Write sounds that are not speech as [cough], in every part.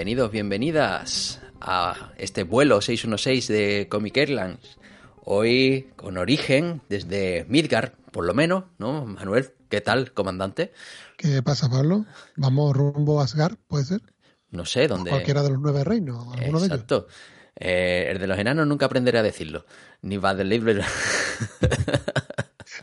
Bienvenidos, bienvenidas a este vuelo 616 de Comic Airlines. Hoy con origen desde Midgar, por lo menos, ¿no? Manuel, ¿qué tal, comandante? ¿Qué pasa, Pablo? Vamos rumbo a Asgard, ¿puede ser? No sé dónde. Cualquiera de los nueve reinos, alguno de ellos. Exacto. Eh, el de los enanos nunca aprenderé a decirlo. Ni va del libro. [laughs]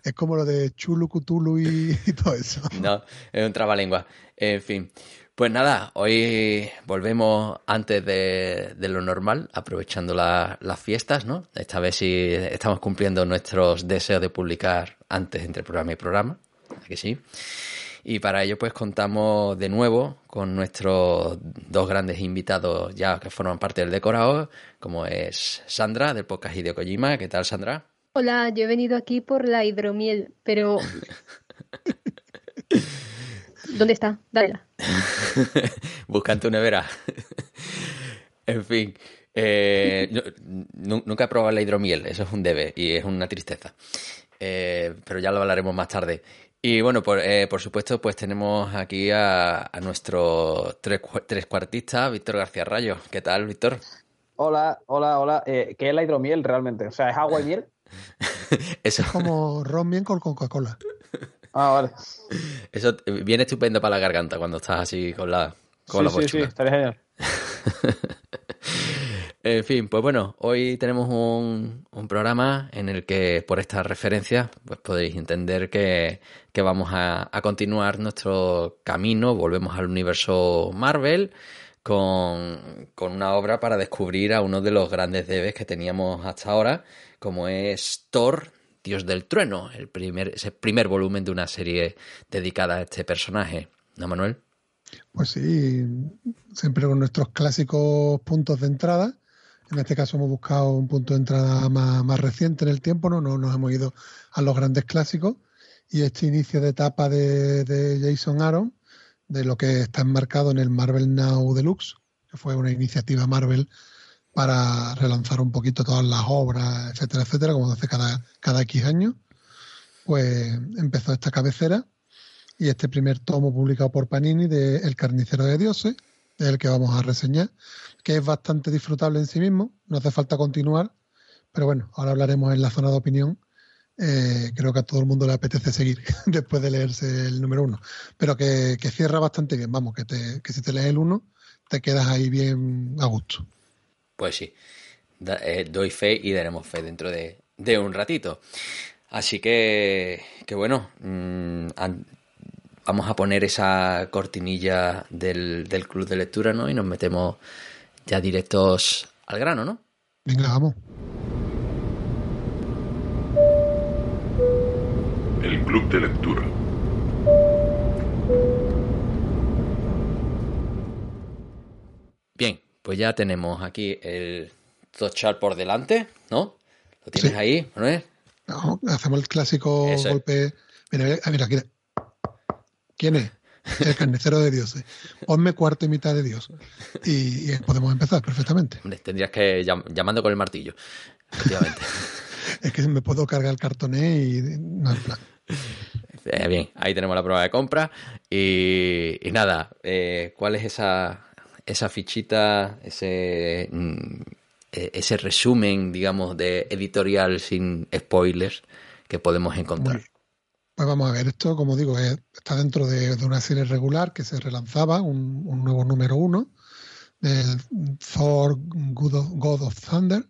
Es como lo de Chulu, Cthulhu y, y todo eso. No, es un trabalengua. En fin. Pues nada, hoy volvemos antes de, de lo normal, aprovechando la- las fiestas, ¿no? Esta vez sí estamos cumpliendo nuestros deseos de publicar antes entre programa y programa. ¿a que sí? Y para ello, pues contamos de nuevo con nuestros dos grandes invitados ya que forman parte del decorado, como es Sandra del podcast Hideo Kojima. ¿Qué tal, Sandra? Hola, yo he venido aquí por la hidromiel, pero... [laughs] ¿Dónde está? Dale. Busca en tu nevera. [laughs] en fin. eh, no- nunca he probado la hidromiel, eso es un debe y es una tristeza. Eh, pero ya lo hablaremos más tarde. Y bueno, por, eh, por supuesto, pues tenemos aquí a, a nuestro tres, tres cuartista, Víctor García Rayo. ¿Qué tal, Víctor? Hola, hola, hola. Eh, ¿Qué es la hidromiel realmente? O sea, ¿es agua y miel? [laughs] Eso, Como ron bien con Coca-Cola. Ah, vale. eso viene estupendo para la garganta cuando estás así con la, con la sí, sí, sí, bochuna. estaría genial. [laughs] En fin, pues bueno, hoy tenemos un, un programa en el que por esta referencia pues podéis entender que, que vamos a, a continuar nuestro camino, volvemos al universo Marvel con, con una obra para descubrir a uno de los grandes debes que teníamos hasta ahora, como es Thor, Dios del Trueno, el primer, ese primer volumen de una serie dedicada a este personaje. ¿No, Manuel? Pues sí, siempre con nuestros clásicos puntos de entrada. En este caso hemos buscado un punto de entrada más, más reciente en el tiempo, ¿no? no nos hemos ido a los grandes clásicos. Y este inicio de etapa de, de Jason Aaron, de lo que está enmarcado en el Marvel Now Deluxe, que fue una iniciativa Marvel para relanzar un poquito todas las obras, etcétera, etcétera, como hace cada, cada X años, pues empezó esta cabecera y este primer tomo publicado por Panini de El carnicero de dioses, es el que vamos a reseñar, que es bastante disfrutable en sí mismo, no hace falta continuar, pero bueno, ahora hablaremos en la zona de opinión. Eh, creo que a todo el mundo le apetece seguir [laughs] después de leerse el número uno, pero que, que cierra bastante bien, vamos, que, te, que si te lees el uno, te quedas ahí bien a gusto. Pues sí, Da- eh, doy fe y daremos fe dentro de, de un ratito. Así que, que bueno, mm, an- vamos a poner esa cortinilla del, del club de lectura, ¿no? Y nos metemos ya directos al grano, ¿no? Venga, vamos. El Club de Lectura. Pues ya tenemos aquí el tochar por delante, ¿no? ¿Lo tienes Sí. ahí, Manuel? No, hacemos el clásico Eso es. golpe. Mira, mira, ah, mira. ¿Quién es? El carnicero de dioses. Ponme cuarto y mitad de Dios. Y, y podemos empezar perfectamente. Hombre, Tendrías que llam- llamando con el martillo. Efectivamente. [laughs] Es que me puedo cargar el cartoné y no en plan. Eh, bien, ahí tenemos la prueba de compra. Y, y nada, eh, ¿cuál es esa, esa fichita, ese, mm, eh, ese resumen, digamos, de editorial sin spoilers que podemos encontrar? Pues vamos a ver, esto, como digo, es- está dentro de, de una serie regular que se relanzaba, un, un nuevo número uno, del Thor God of, God of Thunder,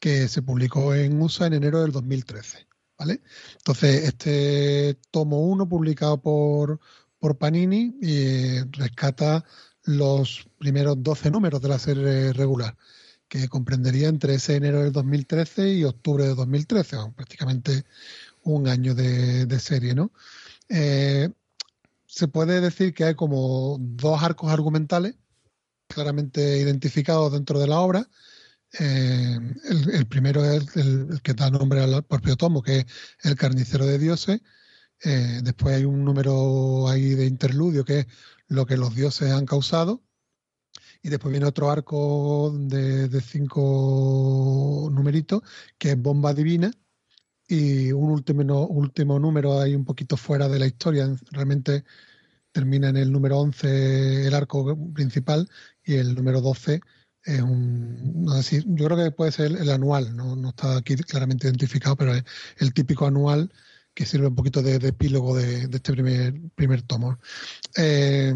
que se publicó en USA en enero del 2013. ¿vale? Entonces, este tomo 1, publicado por, por Panini, eh, rescata los primeros 12 números de la serie regular, que comprendería entre ese enero del 2013 y octubre de 2013, bueno, prácticamente un año de, serie, ¿no? Eh, se puede decir que hay como dos arcos argumentales claramente identificados dentro de la obra. Eh, el, primero es el, el que da nombre al propio tomo, que es El carnicero de dioses. Eh, después hay un número ahí de interludio, que es lo que los dioses han causado. Y después viene otro arco de, de cinco numeritos, que es Bomba Divina, y un último, último número ahí un poquito fuera de la historia. Realmente termina en el número 11 el arco principal y el número 12 es un, no sé yo creo que puede ser el, el anual, no, no está aquí claramente identificado, pero es el típico anual que sirve un poquito de, epílogo de, este primer, primer tomo. Eh,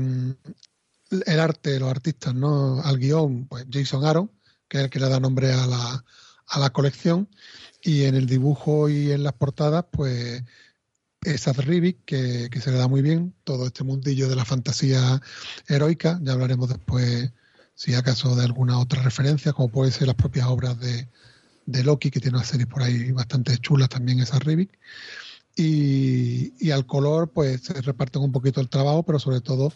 el arte, los artistas, ¿no? Al guion, pues Jason Aaron, que es el que le da nombre a la, a la colección, y en el dibujo y en las portadas, pues es Seth Rivik, que, que se le da muy bien todo este mundillo de la fantasía heroica. Ya hablaremos después, si acaso, de alguna otra referencia, como puede ser las propias obras de, de Loki, que tiene una serie por ahí bastante chulas también, esa Rivik. Y, al color, pues se reparten un poquito el trabajo, pero sobre todo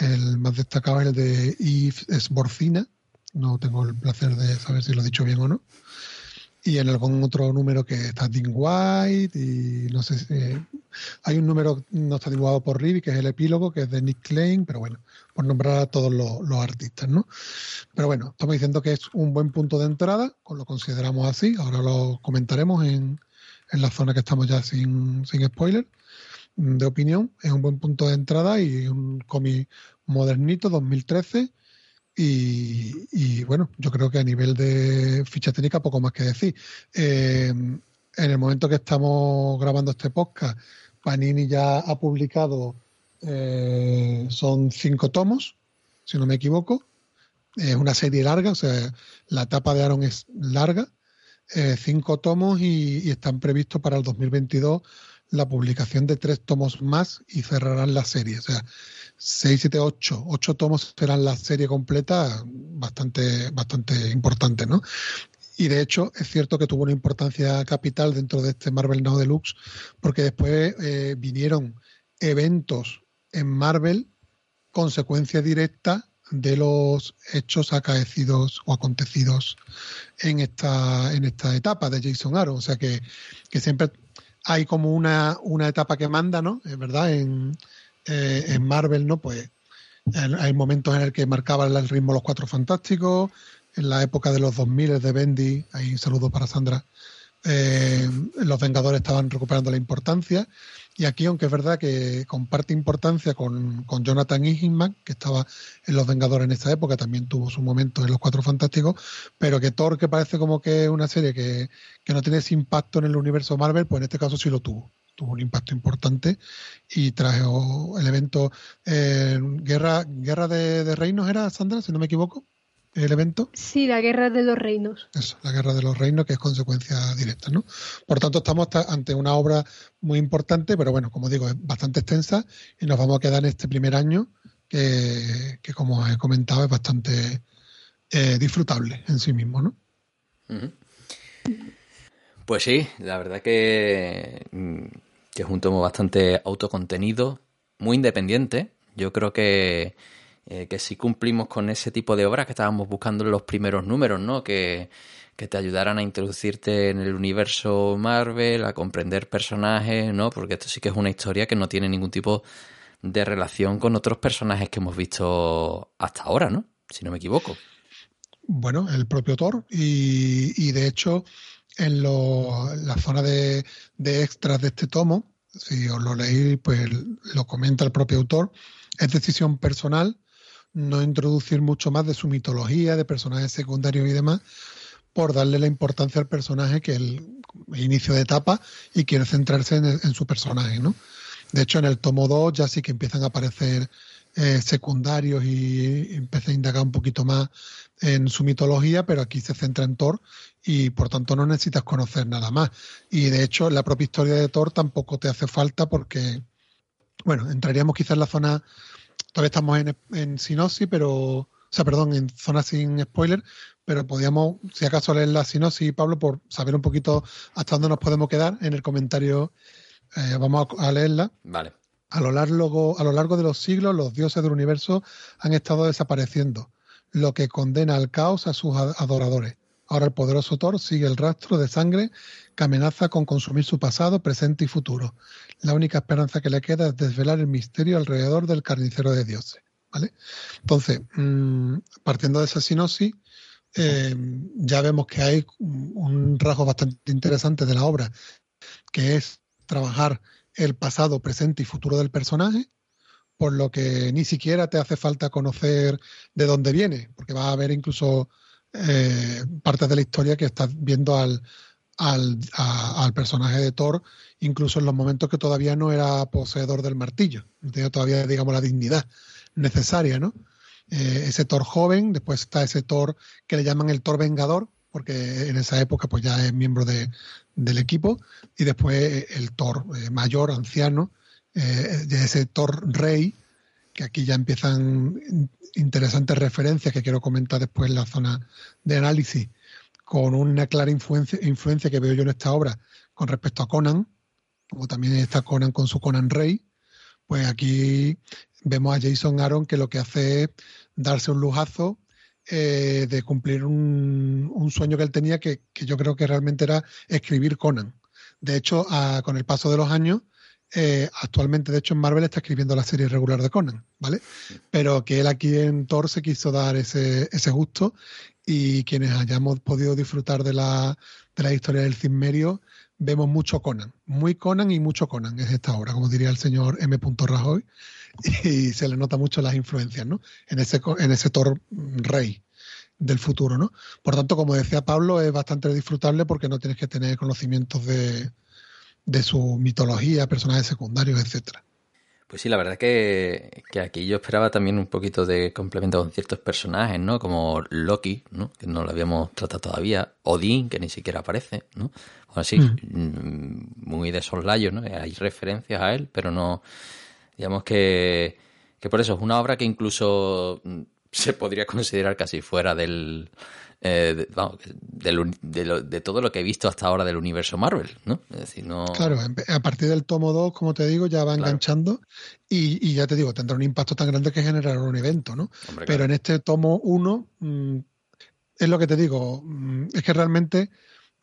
el más destacado es el de Yves Esborcina. No tengo el placer de saber si lo he dicho bien o no. Y en algún otro número que está Dean White y no sé si... hay un número no está dibujado por Rivi, que es el epílogo, que es de Nick Klein, pero bueno, por nombrar a todos los, los artistas, ¿no? Pero bueno, estamos diciendo que es un buen punto de entrada, lo consideramos así, ahora lo comentaremos en, en la zona que estamos ya sin, sin spoiler mm, de opinión, es un buen punto de entrada y un cómic modernito, 2013, y, y, bueno, yo creo que a nivel de ficha técnica poco más que decir. Eh, en el momento que estamos grabando este podcast, Panini ya ha publicado, eh, son cinco tomos, si no me equivoco. Es una serie larga, o sea, la etapa de Aaron es larga, eh, cinco tomos y, están previstos para el 2022 la publicación de tres tomos más y cerrarán la serie. O sea, 6, 7, 8, 8 tomos serán la serie completa, bastante, bastante importante, ¿no? Y de hecho, es cierto que tuvo una importancia capital dentro de este Marvel Now Deluxe, porque después eh, vinieron eventos en Marvel, consecuencia directa de los hechos acaecidos o acontecidos en esta, en esta etapa de Jason Aaron. O sea que, que siempre hay como una, una etapa que manda, ¿no? Es verdad, en, eh, en Marvel, ¿no? Pues hay momentos en el que marcaban el ritmo los cuatro fantásticos, en la época de los 2000 de Bendy, ahí un saludo para Sandra, eh, los Vengadores estaban recuperando la importancia. Y aquí, aunque es verdad que comparte importancia con, con Jonathan Hickman, que estaba en Los Vengadores en esa época, también tuvo su momento en Los Cuatro Fantásticos, pero que Thor, que parece como que es una serie que, que no tiene ese impacto en el universo Marvel, pues en este caso sí lo tuvo. Tuvo un impacto importante y trajo el evento eh, Guerra, Guerra de, de Reinos, ¿era, Sandra, si no me equivoco? El evento. Sí, la guerra de los reinos. Eso, la guerra de los reinos, que es consecuencia directa, ¿no? Por tanto, estamos ante una obra muy importante, pero bueno, como digo, es bastante extensa y nos vamos a quedar en este primer año que, que como he comentado, es bastante eh, disfrutable en sí mismo, ¿no? Uh -huh. Pues sí, la verdad que, que es un tomo bastante autocontenido, muy independiente. Yo creo que eh, que si cumplimos con ese tipo de obras que estábamos buscando en los primeros números, ¿no? Que, que que te ayudaran a introducirte en el universo Marvel, a comprender personajes, ¿no? Porque esto sí que es una historia que no tiene ningún tipo de relación con otros personajes que hemos visto hasta ahora, ¿no? Si no me equivoco. Bueno, el propio Thor y, y de hecho en lo, la zona de, de extras de este tomo, si os lo leí, pues lo comenta el propio autor, es decisión personal no introducir mucho más de su mitología, de personajes secundarios y demás, por darle la importancia al personaje que el, inicio de etapa y quiere centrarse en, su personaje, ¿no? De hecho, en el tomo 2 ya sí que empiezan a aparecer eh, secundarios y empieza a indagar un poquito más en su mitología, pero aquí se centra en Thor y por tanto no necesitas conocer nada más. Y de hecho, la propia historia de Thor tampoco te hace falta porque, bueno, entraríamos quizás en la zona, todavía estamos en, en sinopsis, pero, o sea, perdón, en zona sin spoiler, pero podríamos, si acaso, leer la sinopsis, Pablo, por saber un poquito hasta dónde nos podemos quedar en el comentario. Eh, vamos a, a leerla. Vale. A lo, largo, a lo largo de los siglos, los dioses del universo han estado desapareciendo, lo que condena al caos a sus adoradores. Ahora el poderoso Thor sigue el rastro de sangre que amenaza con consumir su pasado, presente y futuro. La única esperanza que le queda es desvelar el misterio alrededor del carnicero de dioses. ¿vale? Entonces, mmm, partiendo de esa sinopsis, eh, ya vemos que hay un rasgo bastante interesante de la obra, que es trabajar el pasado, presente y futuro del personaje, por lo que ni siquiera te hace falta conocer de dónde viene, porque va a haber incluso eh, partes de la historia que estás viendo al, al, al, personaje de Thor, incluso en los momentos que todavía no era poseedor del martillo, no tenía todavía, digamos, la dignidad necesaria, ¿no? Eh, ese Thor joven, después está ese Thor que le llaman el Thor Vengador, porque en esa época pues ya es miembro de, del equipo, y después el Thor eh, mayor, anciano, eh, ese Thor rey, que aquí ya empiezan interesantes referencias que quiero comentar después en la zona de análisis, con una clara influencia, influencia que veo yo en esta obra con respecto a Conan, como también está Conan con su Conan Rey, pues aquí vemos a Jason Aaron que lo que hace es darse un lujazo eh, de cumplir un, sueño que él tenía que, que, yo creo que realmente era escribir Conan. De hecho, con el paso de los años, eh, actualmente, de hecho, en Marvel está escribiendo la serie regular de Conan, ¿vale? Pero que él aquí en Thor se quiso dar ese, ese gusto y quienes hayamos podido disfrutar de la, de la historia del Cimmerio, vemos mucho Conan, muy Conan y mucho Conan es esta obra, como diría el señor M. Rajoy, y se le nota mucho las influencias, ¿no? En ese, en ese Thor rey del futuro, ¿no? Por tanto, como decía Pablo, es bastante disfrutable porque no tienes que tener conocimientos de, de su mitología, personajes secundarios, etcétera. Pues sí, la verdad que, que, aquí yo esperaba también un poquito de complemento con ciertos personajes, ¿no? Como Loki, ¿no? Que no lo habíamos tratado todavía. Odín, que ni siquiera aparece, ¿no? O así, mm. muy de soslayo, ¿no? Hay referencias a él, pero no... Digamos que, que por eso es una obra que incluso se podría considerar casi fuera del, eh, de, vamos, de, de, lo, de, todo lo que he visto hasta ahora del universo Marvel, ¿no? Es decir, no... Claro, a partir del tomo 2, como te digo, ya va claro. enganchando y, y, ya te digo, tendrá un impacto tan grande que generará un evento, ¿no? Hombre, Pero claro. en este tomo 1, mmm, es lo que te digo, mmm, es que realmente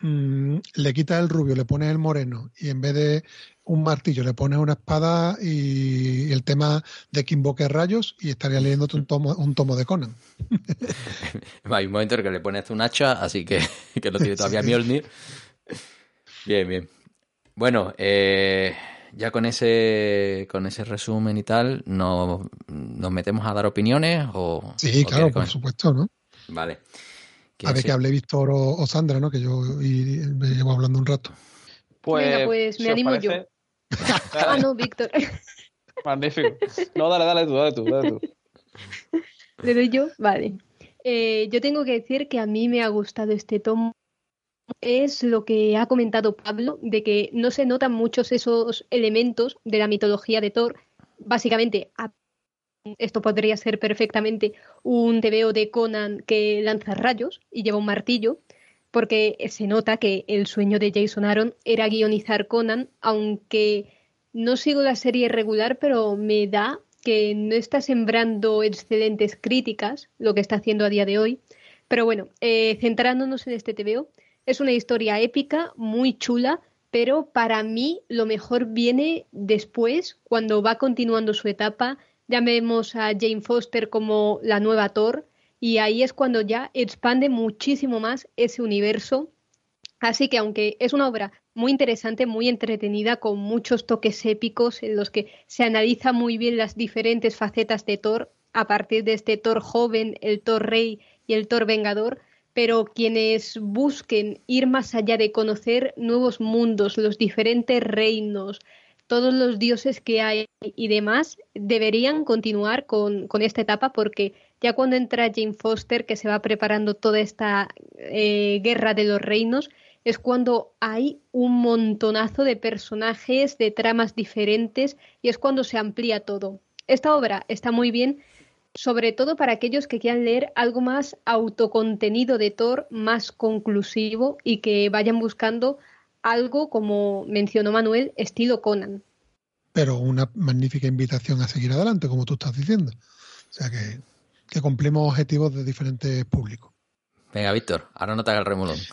mmm, le quitas el rubio, le pones el moreno y en vez de un martillo, le pones una espada y el tema de que invoque rayos y estaría leyéndote un tomo, un tomo de Conan. [laughs] Hay un momento en que le pones un hacha, así que, [laughs] que lo tiene todavía sí. Mjolnir. Bien, bien. Bueno, eh, ya con ese con ese resumen y tal, ¿nos, nos metemos a dar opiniones? O, sí, o claro, por supuesto, ¿no? Vale. A ver que hable Víctor o, o, Sandra, ¿no? Que yo y, me llevo hablando un rato. Pues, Venga, pues me animo yo. Ah, no, Víctor. Magnífico. No, dale, dale tú, dale tú, dale tú. ¿Le doy yo? Vale. Eh, yo tengo que decir que a mí me ha gustado este tomo. Es lo que ha comentado Pablo, de que no se notan muchos esos elementos de la mitología de Thor. Básicamente, esto podría ser perfectamente un TVO de Conan que lanza rayos y lleva un martillo, porque se nota que el sueño de Jason Aaron era guionizar Conan, aunque no sigo la serie regular, pero me da que no está sembrando excelentes críticas, lo que está haciendo a día de hoy, Pero bueno, eh, centrándonos en este TVO, es una historia épica, muy chula, pero para mí lo mejor viene después, cuando va continuando su etapa. Ya vemos a Jane Foster como la nueva Thor, y ahí es cuando ya expande muchísimo más ese universo. Así que aunque es una obra muy interesante, muy entretenida, con muchos toques épicos en los que se analiza muy bien las diferentes facetas de Thor, a partir de este Thor joven, el Thor rey y el Thor vengador, pero quienes busquen ir más allá de conocer nuevos mundos, los diferentes reinos, todos los dioses que hay y demás, deberían continuar con, con esta etapa porque ya cuando entra Jane Foster, que se va preparando toda esta eh, guerra de los reinos, es cuando hay un montonazo de personajes, de tramas diferentes y es cuando se amplía todo. Esta obra está muy bien, sobre todo para aquellos que quieran leer algo más autocontenido de Thor, más conclusivo y que vayan buscando algo, como mencionó Manuel, estilo Conan. Pero una magnífica invitación a seguir adelante, como tú estás diciendo. O sea que, que cumplimos objetivos de diferentes públicos. Venga, Víctor, ahora no te haga el remolón. [laughs]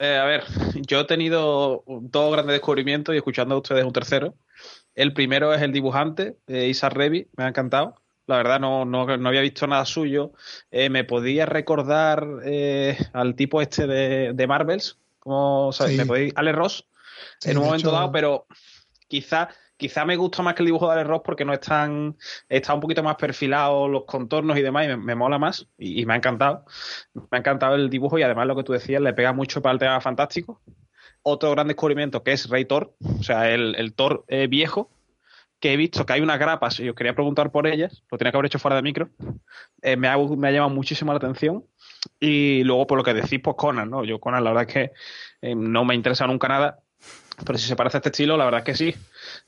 Eh, a ver, yo he tenido dos grandes descubrimientos y escuchando a ustedes un tercero. El primero es el dibujante, eh, Isa Revi, me ha encantado. La verdad no, no, había visto nada suyo. Eh, me podía recordar eh, al tipo este de, de Marvels, como ¿sabes? me podéis, Ale Ross, Sí, en un momento hecho- dado, pero quizá, quizá me gusta más que el dibujo de Ale Ross porque no es tan, está un poquito más perfilado los contornos y demás, y me, me mola más, y, y me ha encantado. Me ha encantado el dibujo y además lo que tú decías, le pega mucho para el tema fantástico. Otro gran descubrimiento que es Rey Thor, o sea, el, el Thor eh, viejo, que he visto que hay unas grapas y os quería preguntar por ellas, lo tenía que haber hecho fuera de micro, eh, me, ha, me ha llamado muchísimo la atención. Y luego, por lo que decís, pues Conan, ¿no? Yo Conan, la verdad es que eh, no me interesa nunca nada, pero si se parece a este estilo, la verdad es que sí.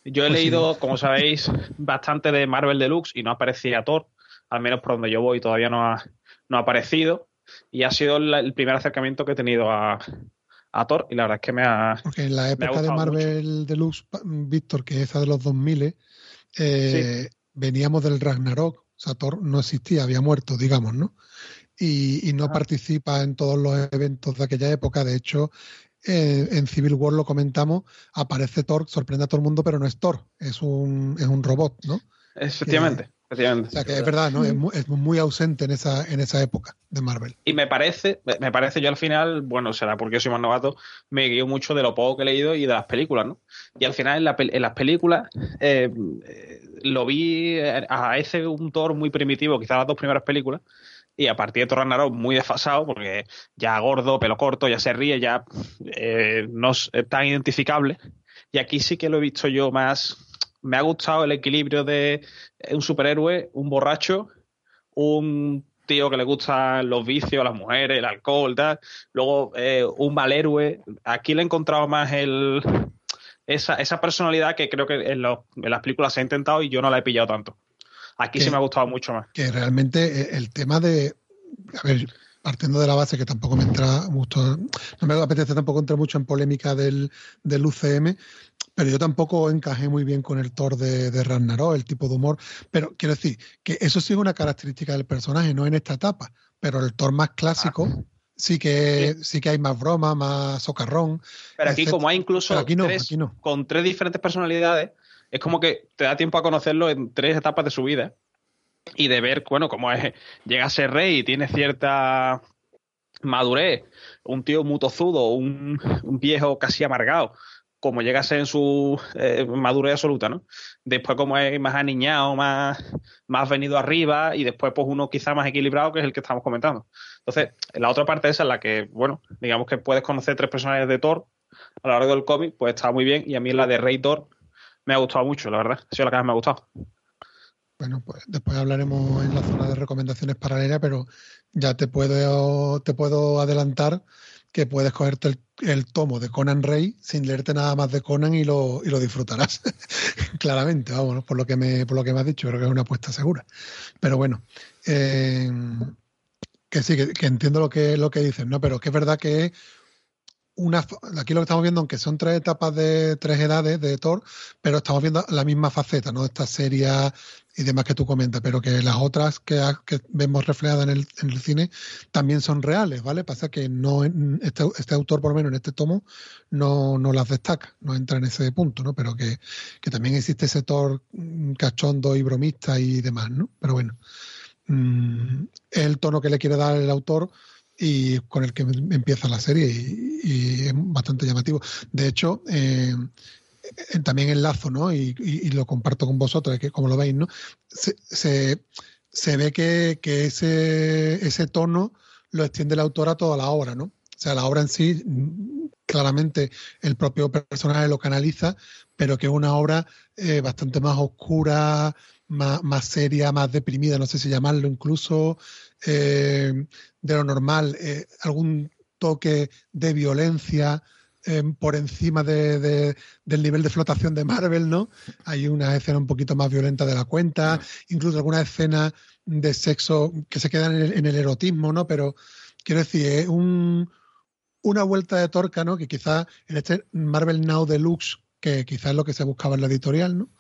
Yo he Pues leído, como sabéis, bastante de Marvel Deluxe y no aparecía Thor, al menos por donde yo voy todavía no ha, no ha aparecido. Y ha sido la- el primer acercamiento que he tenido a, a Thor y la verdad es que me ha... Porque en la época de Marvel Deluxe, Víctor, que es esa de los 2000, eh, veníamos del Ragnarok. O sea, Thor no existía, había muerto, digamos, ¿no? Y, y no participa en todos los eventos de aquella época. De hecho, eh, en Civil War lo comentamos, aparece Thor, sorprende a todo el mundo, pero no es Thor, es un, es un robot, ¿no? Efectivamente, efectivamente. O sea, que es verdad, ¿no? Es muy, es muy ausente en esa, en esa época de Marvel. Y me parece, me- parece yo al final, bueno, será porque soy más novato, me guío mucho de lo poco que he leído y de las películas, ¿no? Y al final en, la en las películas eh, eh, lo vi a ese un Thor muy primitivo, quizás las dos primeras películas, y a partir de Thor Ragnarok muy desfasado, porque ya gordo, pelo corto, ya se ríe, ya eh, no es tan identificable. Y aquí sí que lo he visto yo más. Me ha gustado el equilibrio de un superhéroe, un borracho, un tío que le gustan los vicios, las mujeres, el alcohol, tal. Luego, eh, un mal héroe. Aquí le he encontrado más el esa, esa personalidad que creo que en, los- en las películas se ha intentado y yo no la he pillado tanto. Aquí sí me ha gustado mucho más. que realmente eh, el tema de, a ver, partiendo de la base que tampoco me entra mucho, no me apetece tampoco entrar mucho en polémica del, del UCM, pero yo tampoco encajé muy bien con el Thor de, de Ragnarok, el tipo de humor, pero quiero decir que eso sí es una característica del personaje, no en esta etapa, pero el Thor más clásico sí que sí que hay más broma, más socarrón, Pero aquí, etcétera. como hay incluso aquí no, tres, aquí no. con tres diferentes personalidades, es como que te da tiempo a conocerlo en tres etapas de su vida y de ver, bueno, cómo es, llega a ser rey y tiene cierta madurez, un tío muy tozudo, un, viejo casi amargado, como llega a ser en su eh, madurez absoluta, ¿no? Después como es más aniñado, más, más venido arriba y después pues uno quizá más equilibrado que es el que estamos comentando. Entonces, la otra parte esa en la que, bueno, digamos que puedes conocer tres personajes de Thor a lo largo del cómic, pues está muy bien y a mí la de Rey Thor me ha gustado mucho, la verdad. Ha sido la que más me ha gustado. Bueno, pues después hablaremos en la zona de recomendaciones paralelas, pero ya te puedo, te puedo adelantar que puedes cogerte el, tomo de Conan Rey sin leerte nada más de Conan y lo, y lo disfrutarás. [laughs] Claramente, vamos, ¿no? por lo que me, por lo que me has dicho, creo que es una apuesta segura. Pero bueno, eh, que sí, que, entiendo lo que, lo que dices, ¿no? Pero que es verdad que una, aquí lo que estamos viendo, aunque son tres etapas de tres edades de Thor, pero estamos viendo la misma faceta, ¿no? Esta serie y demás que tú comentas, pero que las otras que, vemos reflejadas en el, en el, cine también son reales, ¿vale? Pasa que no este, este, autor, por lo menos en este tomo, no, no las destaca, no entra en ese punto, ¿no? Pero que, que también existe ese Thor mm, cachondo y bromista y demás, ¿no? Pero bueno, mm, el tono que le quiere dar el autor y con el que empieza la serie y, es bastante llamativo. De hecho, eh, también enlazo, ¿no? Y, lo comparto con vosotros, que como lo veis, ¿no? Se, se, ve que, que, ese, ese tono lo extiende el autor a toda la obra, ¿no? O sea, la obra en sí, claramente el propio personaje lo canaliza, pero que es una obra eh, bastante más oscura, más, más, seria, más deprimida, no sé si llamarlo incluso, eh, de lo normal, eh, algún toque de violencia eh, por encima de, del nivel de flotación de Marvel, ¿no? Hay una escena un poquito más violenta de la cuenta, incluso alguna escena de sexo que se quedan en el, erotismo, ¿no? Pero quiero decir, es un, una vuelta de torca, ¿no? Que quizás en este Marvel Now Deluxe, que quizás es lo que se buscaba en la editorial, ¿no?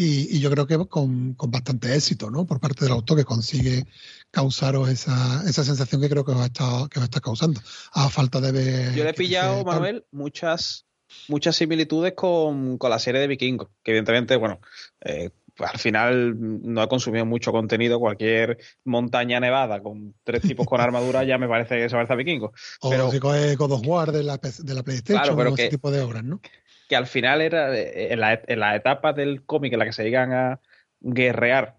Y, yo creo que con, con, bastante éxito, ¿no? Por parte del autor que consigue causaros esa, esa sensación que creo que os, está, que está causando, a falta de ver... Yo le he pillado, Manuel, muchas, muchas similitudes con, con, la serie de Vikingos, que evidentemente, bueno, eh, al final no he consumido mucho contenido, cualquier montaña nevada con tres tipos con [laughs] armadura ya me parece que se parece a Vikingos. O pero, si coge God of War de la, de la PlayStation o ese tipo de obras, ¿no? Que al final era en la, en etapa del cómic en la que se llegan a guerrear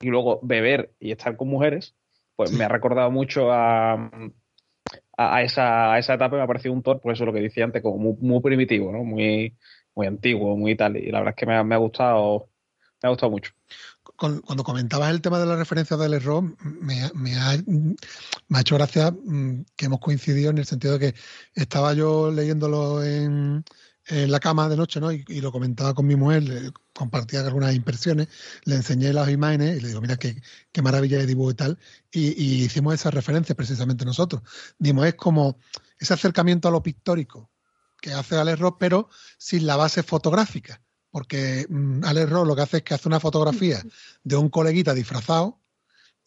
y luego beber y estar con mujeres, pues me ha recordado mucho a, a, esa, a esa etapa me ha parecido un Thor, pues eso es lo que decía antes, como muy, primitivo, ¿no? Muy, muy antiguo, muy tal. Y la verdad es que me ha, me ha gustado, me ha gustado mucho. Cuando comentabas el tema de la referencia del error, me, me, ha, me ha hecho gracia mm, que hemos coincidido en el sentido de que estaba yo leyéndolo en, en la cama de noche, ¿no? Y, lo comentaba con mi mujer, compartía algunas impresiones, le enseñé las imágenes y le digo, mira qué, qué maravilla de dibujo y tal. Y, hicimos esa referencia precisamente nosotros. Dimos, es como ese acercamiento a lo pictórico que hace Alex Ross, pero sin la base fotográfica. Porque mm, Alex Ross lo que hace es que hace una fotografía de un coleguita disfrazado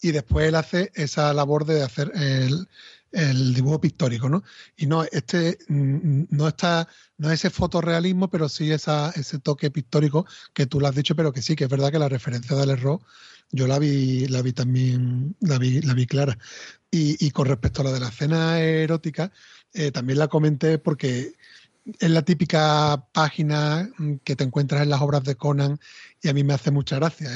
y después él hace esa labor de hacer el, el dibujo pictórico, ¿no? Y no, este mm, no está, no es ese fotorrealismo, pero sí esa, ese toque pictórico que tú lo has dicho, pero que sí, que es verdad que la referencia del error, yo la vi, la vi también, la vi, la vi clara. Y, con respecto a la de la escena erótica, eh, también la comenté porque es la típica página mm, que te encuentras en las obras de Conan y a mí me hace mucha gracia.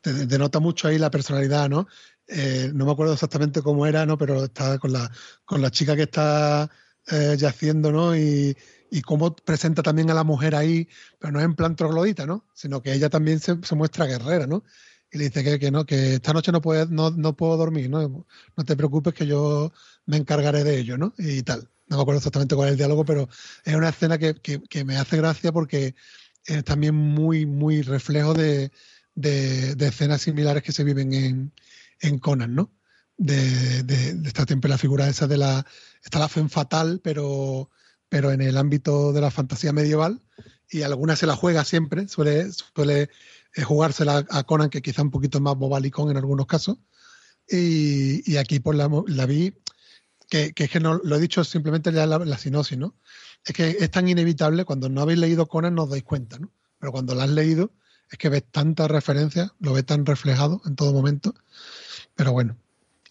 te denota mucho ahí la personalidad, ¿no? Eh, no me acuerdo exactamente cómo era, ¿no? Pero está con la, con la chica que está eh, yaciendo, ¿no? Y, y cómo presenta también a la mujer ahí, pero no es en plan troglodita, ¿no? Sino que ella también se, muestra guerrera, ¿no? Y le dice que, que, no, que esta noche no, puede, no, no puedo dormir, ¿no? No te preocupes que yo me encargaré de ello, ¿no? Y tal. No me acuerdo exactamente cuál es el diálogo, pero es una escena que, que, me hace gracia porque es también muy, muy reflejo de, de, de escenas similares que se viven en, en Conan, ¿no? De, de, esta siempre la figura esa de la está la fe fatal, pero pero en el ámbito de la fantasía medieval y alguna se la juega siempre, suele suele eh, jugársela a Conan que quizá un poquito más bobalicón en algunos casos y, y aquí pues la, la vi que, que, es que no lo he dicho simplemente ya la, la sinopsis, ¿no? Es que es tan inevitable cuando no habéis leído Conan no os dais cuenta, ¿no? Pero cuando la has leído es que ves tantas referencias, lo ves tan reflejado en todo momento pero bueno,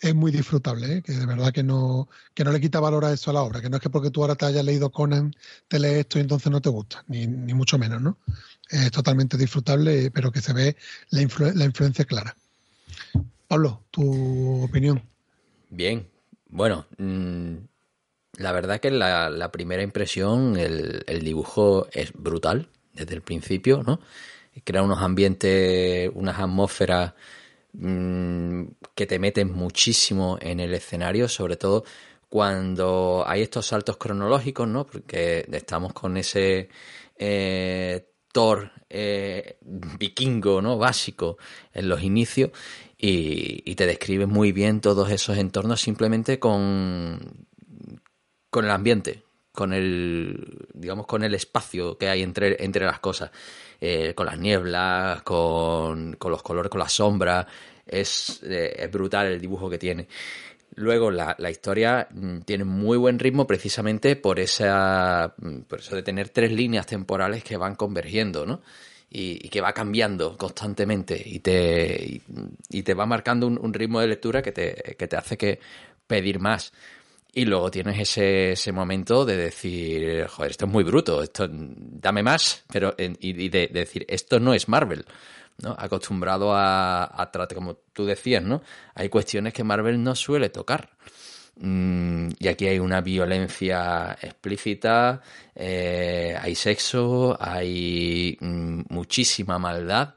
es muy disfrutable, ¿eh? que de verdad que no, que no le quita valor a eso a la obra, que no es que porque tú ahora te hayas leído Conan, te lees esto y entonces no te gusta, ni, ni mucho menos, ¿no? Es totalmente disfrutable, pero que se ve la, influencia clara. Pablo, tu opinión. Bien, bueno, mm, la verdad que la, primera impresión, el, dibujo es brutal desde el principio, ¿no? Crea unos ambientes, unas atmósferas Mm, que te meten muchísimo en el escenario, sobre todo cuando hay estos saltos cronológicos, ¿no? Porque estamos con ese eh, Thor eh, vikingo, ¿no? Básico en los inicios y, te describe muy bien todos esos entornos simplemente con con el ambiente, con el, digamos, con el espacio que hay entre, entre las cosas, eh, con las nieblas, con, con, los colores, con las sombras, es, eh, es brutal el dibujo que tiene. Luego la, la, historia mm, tiene muy buen ritmo precisamente por esa mm, por eso de tener tres líneas temporales que van convergiendo, ¿no? Y, que va cambiando constantemente y te, y, y te va marcando un, un, ritmo de lectura que te, que te hace que pedir más. Y luego tienes ese, ese momento de decir, joder, esto es muy bruto, esto dame más, pero y de, de decir, esto no es Marvel. ¿no? acostumbrado a, a tratar, como tú decías, ¿no? Hay cuestiones que Marvel no suele tocar. Mm, y aquí hay una violencia explícita, eh, hay sexo, hay mm, muchísima maldad.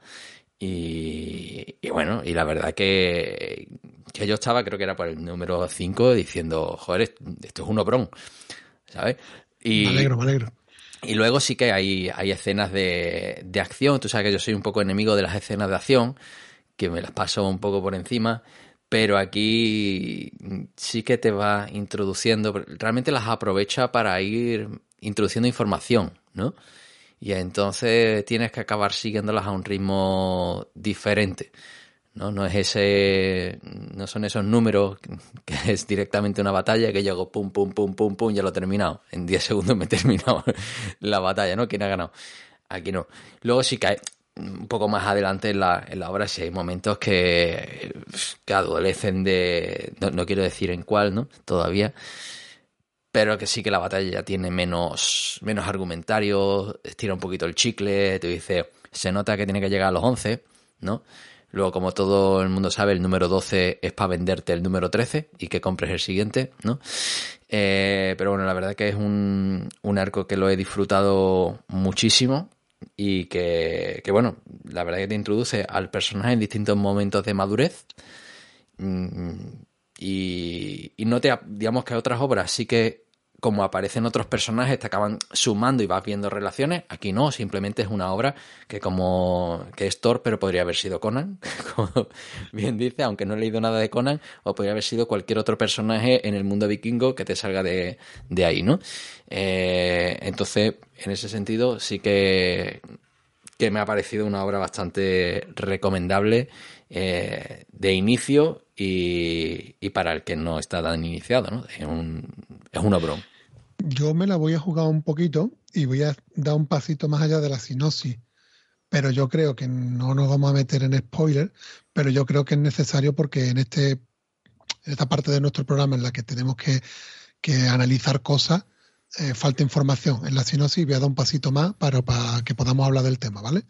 Y, y, bueno, y la verdad que, que yo estaba, creo que era por el número 5, diciendo, joder, esto es un obrón, ¿sabes? Y, me alegro, me alegro. Y luego sí que hay, hay escenas de, de acción. Tú sabes que yo soy un poco enemigo de las escenas de acción, que me las paso un poco por encima. Pero aquí sí que te va introduciendo, realmente las aprovecha para ir introduciendo información, ¿no? Y entonces tienes que acabar siguiéndolas a un ritmo diferente. ¿No? No es ese, no son esos números [laughs] que es directamente una batalla que llego pum, pum, pum, pum, pum, ya lo he terminado. En 10 segundos me he [laughs] terminado la batalla, ¿no? ¿Quién ha ganado? Aquí no. Luego sí hay, un poco más adelante en la, en la obra sí hay momentos que, que adolecen de, no, no quiero decir en cuál, ¿no? Todavía, pero que sí que la batalla ya tiene menos, menos argumentarios, estira un poquito el chicle, te dice, se nota que tiene que llegar a los 11, ¿no? Luego, como todo el mundo sabe, el número 12 es para venderte el número 13 y que compres el siguiente, ¿no? Eh, pero bueno, la verdad que es un, un, arco que lo he disfrutado muchísimo y que, que, bueno, la verdad que te introduce al personaje en distintos momentos de madurez. Y, y no te, digamos que otras obras sí que como aparecen otros personajes, te acaban sumando y vas viendo relaciones. Aquí no, simplemente es una obra que como que es Thor, pero podría haber sido Conan, [laughs] como bien dice, aunque no he leído nada de Conan, o podría haber sido cualquier otro personaje en el mundo vikingo que te salga de, de ahí, ¿no? Eh, entonces, en ese sentido, sí que, que me ha parecido una obra bastante recomendable eh, de inicio y, y, para el que no está tan iniciado, ¿no? Es un, es un obrón. Yo me la voy a jugar un poquito y voy a dar un pasito más allá de la sinopsis, pero yo creo que no nos vamos a meter en spoiler, pero yo creo que es necesario porque en este en esta parte de nuestro programa en la que tenemos que, que analizar cosas, eh, falta información en la sinopsis voy a dar un pasito más para, para que podamos hablar del tema, ¿vale?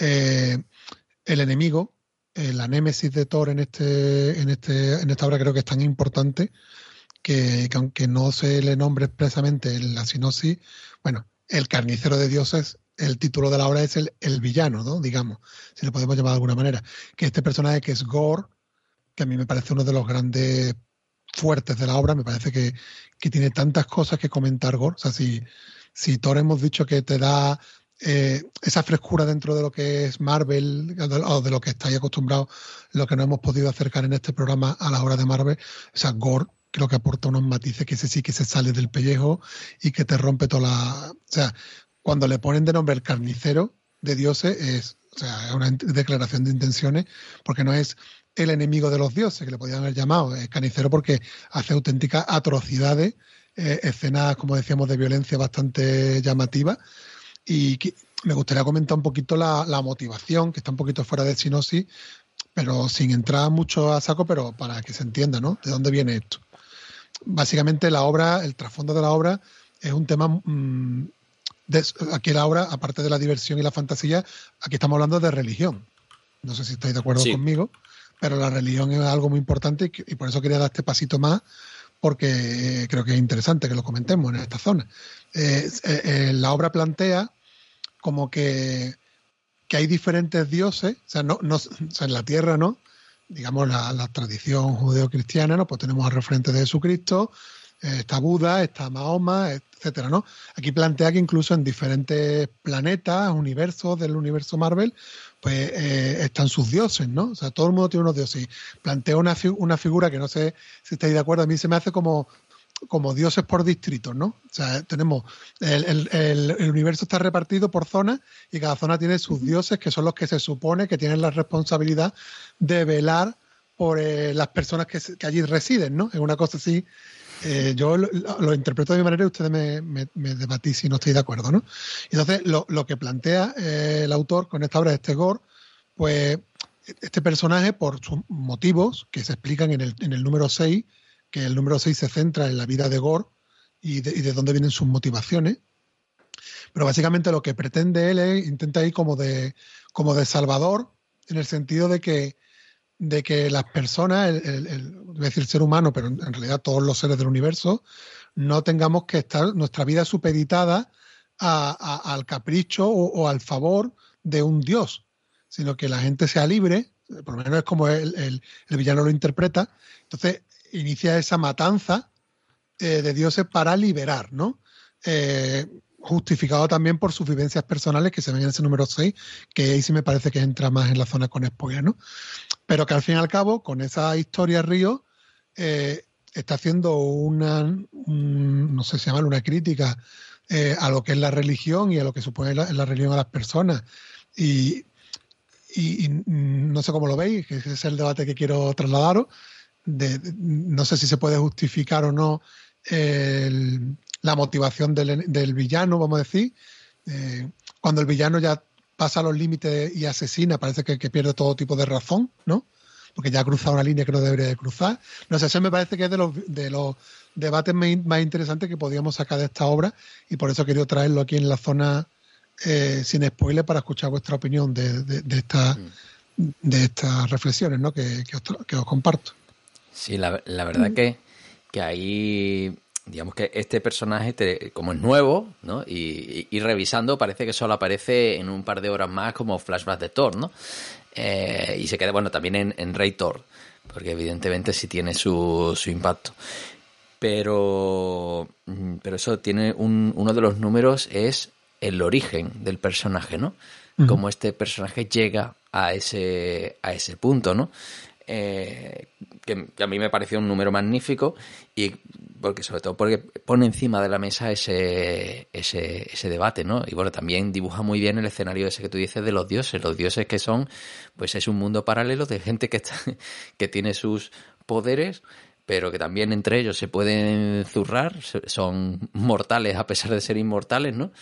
Eh, el enemigo, eh, la némesis de Thor en, este, en, este, en esta obra creo que es tan importante que, que, aunque no se le nombre expresamente en la sinopsis, bueno, el carnicero de dioses, el título de la obra es el, el villano, ¿no? Digamos, si le podemos llamar de alguna manera. Que este personaje que es Gore, que a mí me parece uno de los grandes fuertes de la obra, me parece que, que tiene tantas cosas que comentar Gore. O sea, si, si Thor hemos dicho que te da eh, esa frescura dentro de lo que es Marvel o de lo que estáis acostumbrados, lo que no hemos podido acercar en este programa a la hora de Marvel, o sea, Gore creo que aporta unos matices que ese sí que se sale del pellejo y que te rompe toda la... O sea, cuando le ponen de nombre el carnicero de dioses es, o sea, una declaración de intenciones porque no es el enemigo de los dioses, que le podían haber llamado, es carnicero porque hace auténticas atrocidades, eh, escenas, como decíamos, de violencia bastante llamativas. Y me gustaría comentar un poquito la, la, motivación, que está un poquito fuera de sinosis, pero sin entrar mucho a saco, pero para que se entienda, ¿no? ¿De dónde viene esto? Básicamente la obra, el trasfondo de la obra es un tema... Mmm, de, aquí la obra, aparte de la diversión y la fantasía, aquí estamos hablando de religión. No sé si estáis de acuerdo sí. conmigo, pero la religión es algo muy importante y, y, por eso quería dar este pasito más, porque creo que es interesante que lo comentemos en esta zona. Eh, eh, la obra plantea como que, que hay diferentes dioses, o sea, no, no, o sea, en la tierra, ¿no? Digamos, la, la tradición judeo-cristiana, ¿no? Pues tenemos al referente de Jesucristo, eh, está Buda, está Mahoma, etcétera, ¿no? Aquí plantea que incluso en diferentes planetas, universos del universo Marvel, pues eh, están sus dioses, ¿no? O sea, todo el mundo tiene unos dioses. Plantea una, una figura que no sé si estáis de acuerdo, a mí se me hace como como dioses por distritos, ¿no? O sea, tenemos el, el- el- el universo está repartido por zonas y cada zona tiene sus dioses que son los que se supone que tienen la responsabilidad de velar por eh, las personas que, que allí residen, ¿no? Es una cosa así. eh, yo lo, lo interpreto de mi manera y ustedes me, me, me debatís si no estoy de acuerdo, ¿no? Entonces, lo, lo que plantea eh, el autor con esta obra de este Gore, pues este personaje, por sus motivos que se explican en el, en el número 6, que el número 6 se centra en la vida de Gore y de, dónde vienen sus motivaciones. Pero básicamente lo que pretende él es, intenta ir como de, como de salvador, en el sentido de que, de que las personas, el, decir ser humano, pero en realidad todos los seres del universo, no tengamos que estar nuestra vida supeditada al capricho o, o al favor de un dios, sino que la gente sea libre, por lo menos es como el- el villano lo interpreta, entonces inicia esa matanza eh, de dioses para liberar, ¿no? Eh, justificado también por sus vivencias personales que se ven en ese número 6, que ahí sí me parece que entra más en la zona con spoiler, ¿no? Pero que al fin y al cabo, con esa historia Río, eh, está haciendo una, un- no sé si una crítica a lo que es la religión y a lo que supone la, religión a las personas. Y no sé cómo lo veis, que ese es el debate que quiero trasladaros. De, no sé si se puede justificar o no el- la motivación del, del villano, vamos a decir. Eh, cuando el villano ya pasa los límites y asesina, parece que, que pierde todo tipo de razón, ¿no? Porque ya ha cruzado una línea que no debería de cruzar. No sé, eso me parece que es de los, de los debates más in- más interesantes que podíamos sacar de esta obra y por eso he querido traerlo aquí en la zona eh, sin spoiler para escuchar vuestra opinión de, de, de esta- de estas reflexiones ¿no? que, que os, que os comparto. Sí, la, la verdad que, que ahí, digamos que este personaje, te- como es nuevo, ¿no? Y, y- y revisando, parece que solo aparece en un par de horas más como flashback de Thor, ¿no? Eh, y se queda, bueno, también en, en Rey Thor, porque evidentemente sí tiene su, su impacto. Pero, mm, pero eso tiene un, uno de los números es el origen del personaje, ¿no? Cómo este personaje llega a ese, a ese punto, ¿no? Eh, que, a mí me pareció un número magnífico y porque sobre todo porque pone encima de la mesa ese, ese, ese debate, ¿no? Y bueno, también dibuja muy bien el escenario ese que tú dices de los dioses, los dioses que son, pues es un mundo paralelo de gente que, está, [laughs] que tiene sus poderes, pero que también entre ellos se pueden zurrar, son mortales a pesar de ser inmortales, ¿no?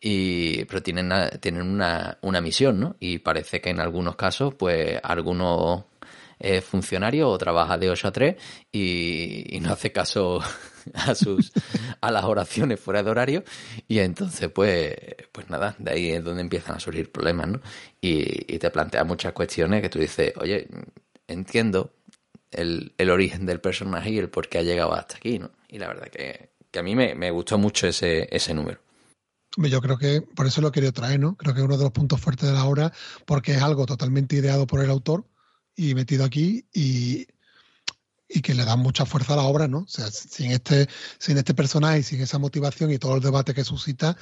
Y, pero tienen, tienen una, una misión, ¿no? Y parece que en algunos casos, pues, algunos es funcionario o trabaja de 8 a 3 y, no hace caso [laughs] a sus a las oraciones fuera de horario y entonces pues pues nada de ahí es donde empiezan a surgir problemas ¿no? y, y te plantea muchas cuestiones que tú dices oye entiendo el, el origen del personaje y el por qué ha llegado hasta aquí ¿no? y la verdad que, que a mí me, me gustó mucho ese, ese número Yo creo que por eso lo querido traer, ¿no? Creo que es uno de los puntos fuertes de la obra, porque es algo totalmente ideado por el autor y metido aquí y, y que le da mucha fuerza a la obra, ¿no? O sea, sin este, sin este personaje y sin esa motivación y todo el debate que suscita,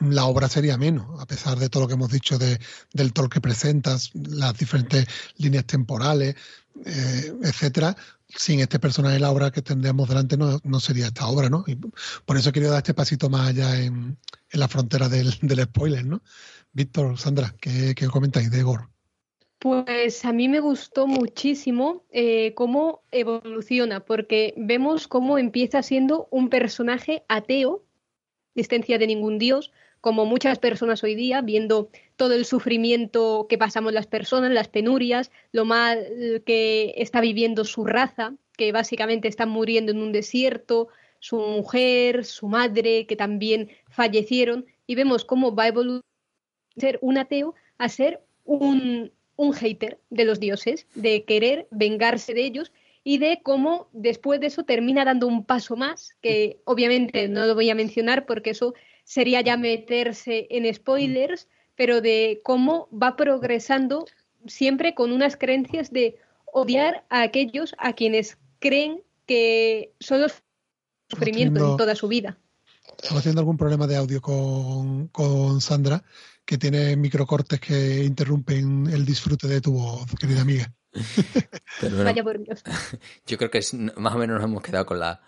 la obra sería menos, a pesar de todo lo que hemos dicho de, del Thor que presentas, las diferentes líneas temporales, eh, etcétera. Sin este personaje, la obra que tendríamos delante no, no sería esta obra, ¿no? Y por eso he querido dar este pasito más allá en, en la frontera del, del spoiler, ¿no? Víctor, Sandra, ¿qué, qué comentáis de Gore? Pues a mí me gustó muchísimo eh, cómo evoluciona, porque vemos cómo empieza siendo un personaje ateo, existencia de ningún dios, como muchas personas hoy día, viendo todo el sufrimiento que pasamos las personas, las penurias, lo mal que está viviendo su raza, que básicamente están muriendo en un desierto, su mujer, su madre, que también fallecieron, y vemos cómo va a evolucionar ser un ateo a ser un, un hater de los dioses, de querer vengarse de ellos y de cómo después de eso termina dando un paso más, que obviamente no lo voy a mencionar porque eso sería ya meterse en spoilers, pero de cómo va progresando siempre con unas creencias de odiar a aquellos a quienes creen que son los sufrimiento teniendo- en toda su vida. Estamos teniendo algún problema de audio con, con Sandra, que tiene microcortes que interrumpen el disfrute de tu voz, querida amiga. [laughs] pero bueno, Vaya por Dios. [laughs] yo creo que es- más o menos nos hemos quedado con la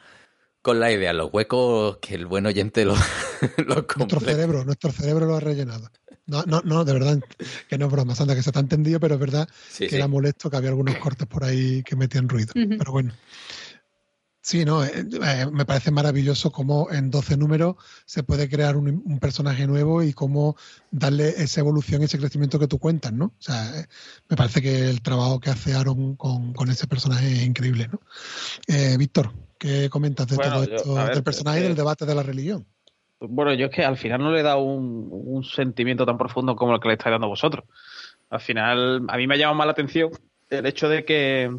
con la idea, los huecos que el buen oyente los [laughs] lo Nuestro cerebro, nuestro cerebro lo ha rellenado. No, no, no, de verdad, que no es broma, Sandra, que se está entendido, pero es verdad Sí, que sí. era molesto, que había algunos cortes por ahí que metían ruido. Pero bueno. Sí, no, eh, eh, me parece maravilloso cómo en 12 números se puede crear un, un personaje nuevo y cómo darle esa evolución, ese crecimiento que tú cuentas, ¿no? O sea, eh, me parece que el trabajo que hace Aaron con, con ese personaje es increíble, ¿no? Eh, Víctor, ¿qué comentas de Bueno, todo yo- esto, ver, del personaje y del debate de la religión? Bueno, yo es que al final no le he dado un, un sentimiento tan profundo como el que le estáis dando vosotros. Al final, a mí me ha llamado más la atención el hecho de que,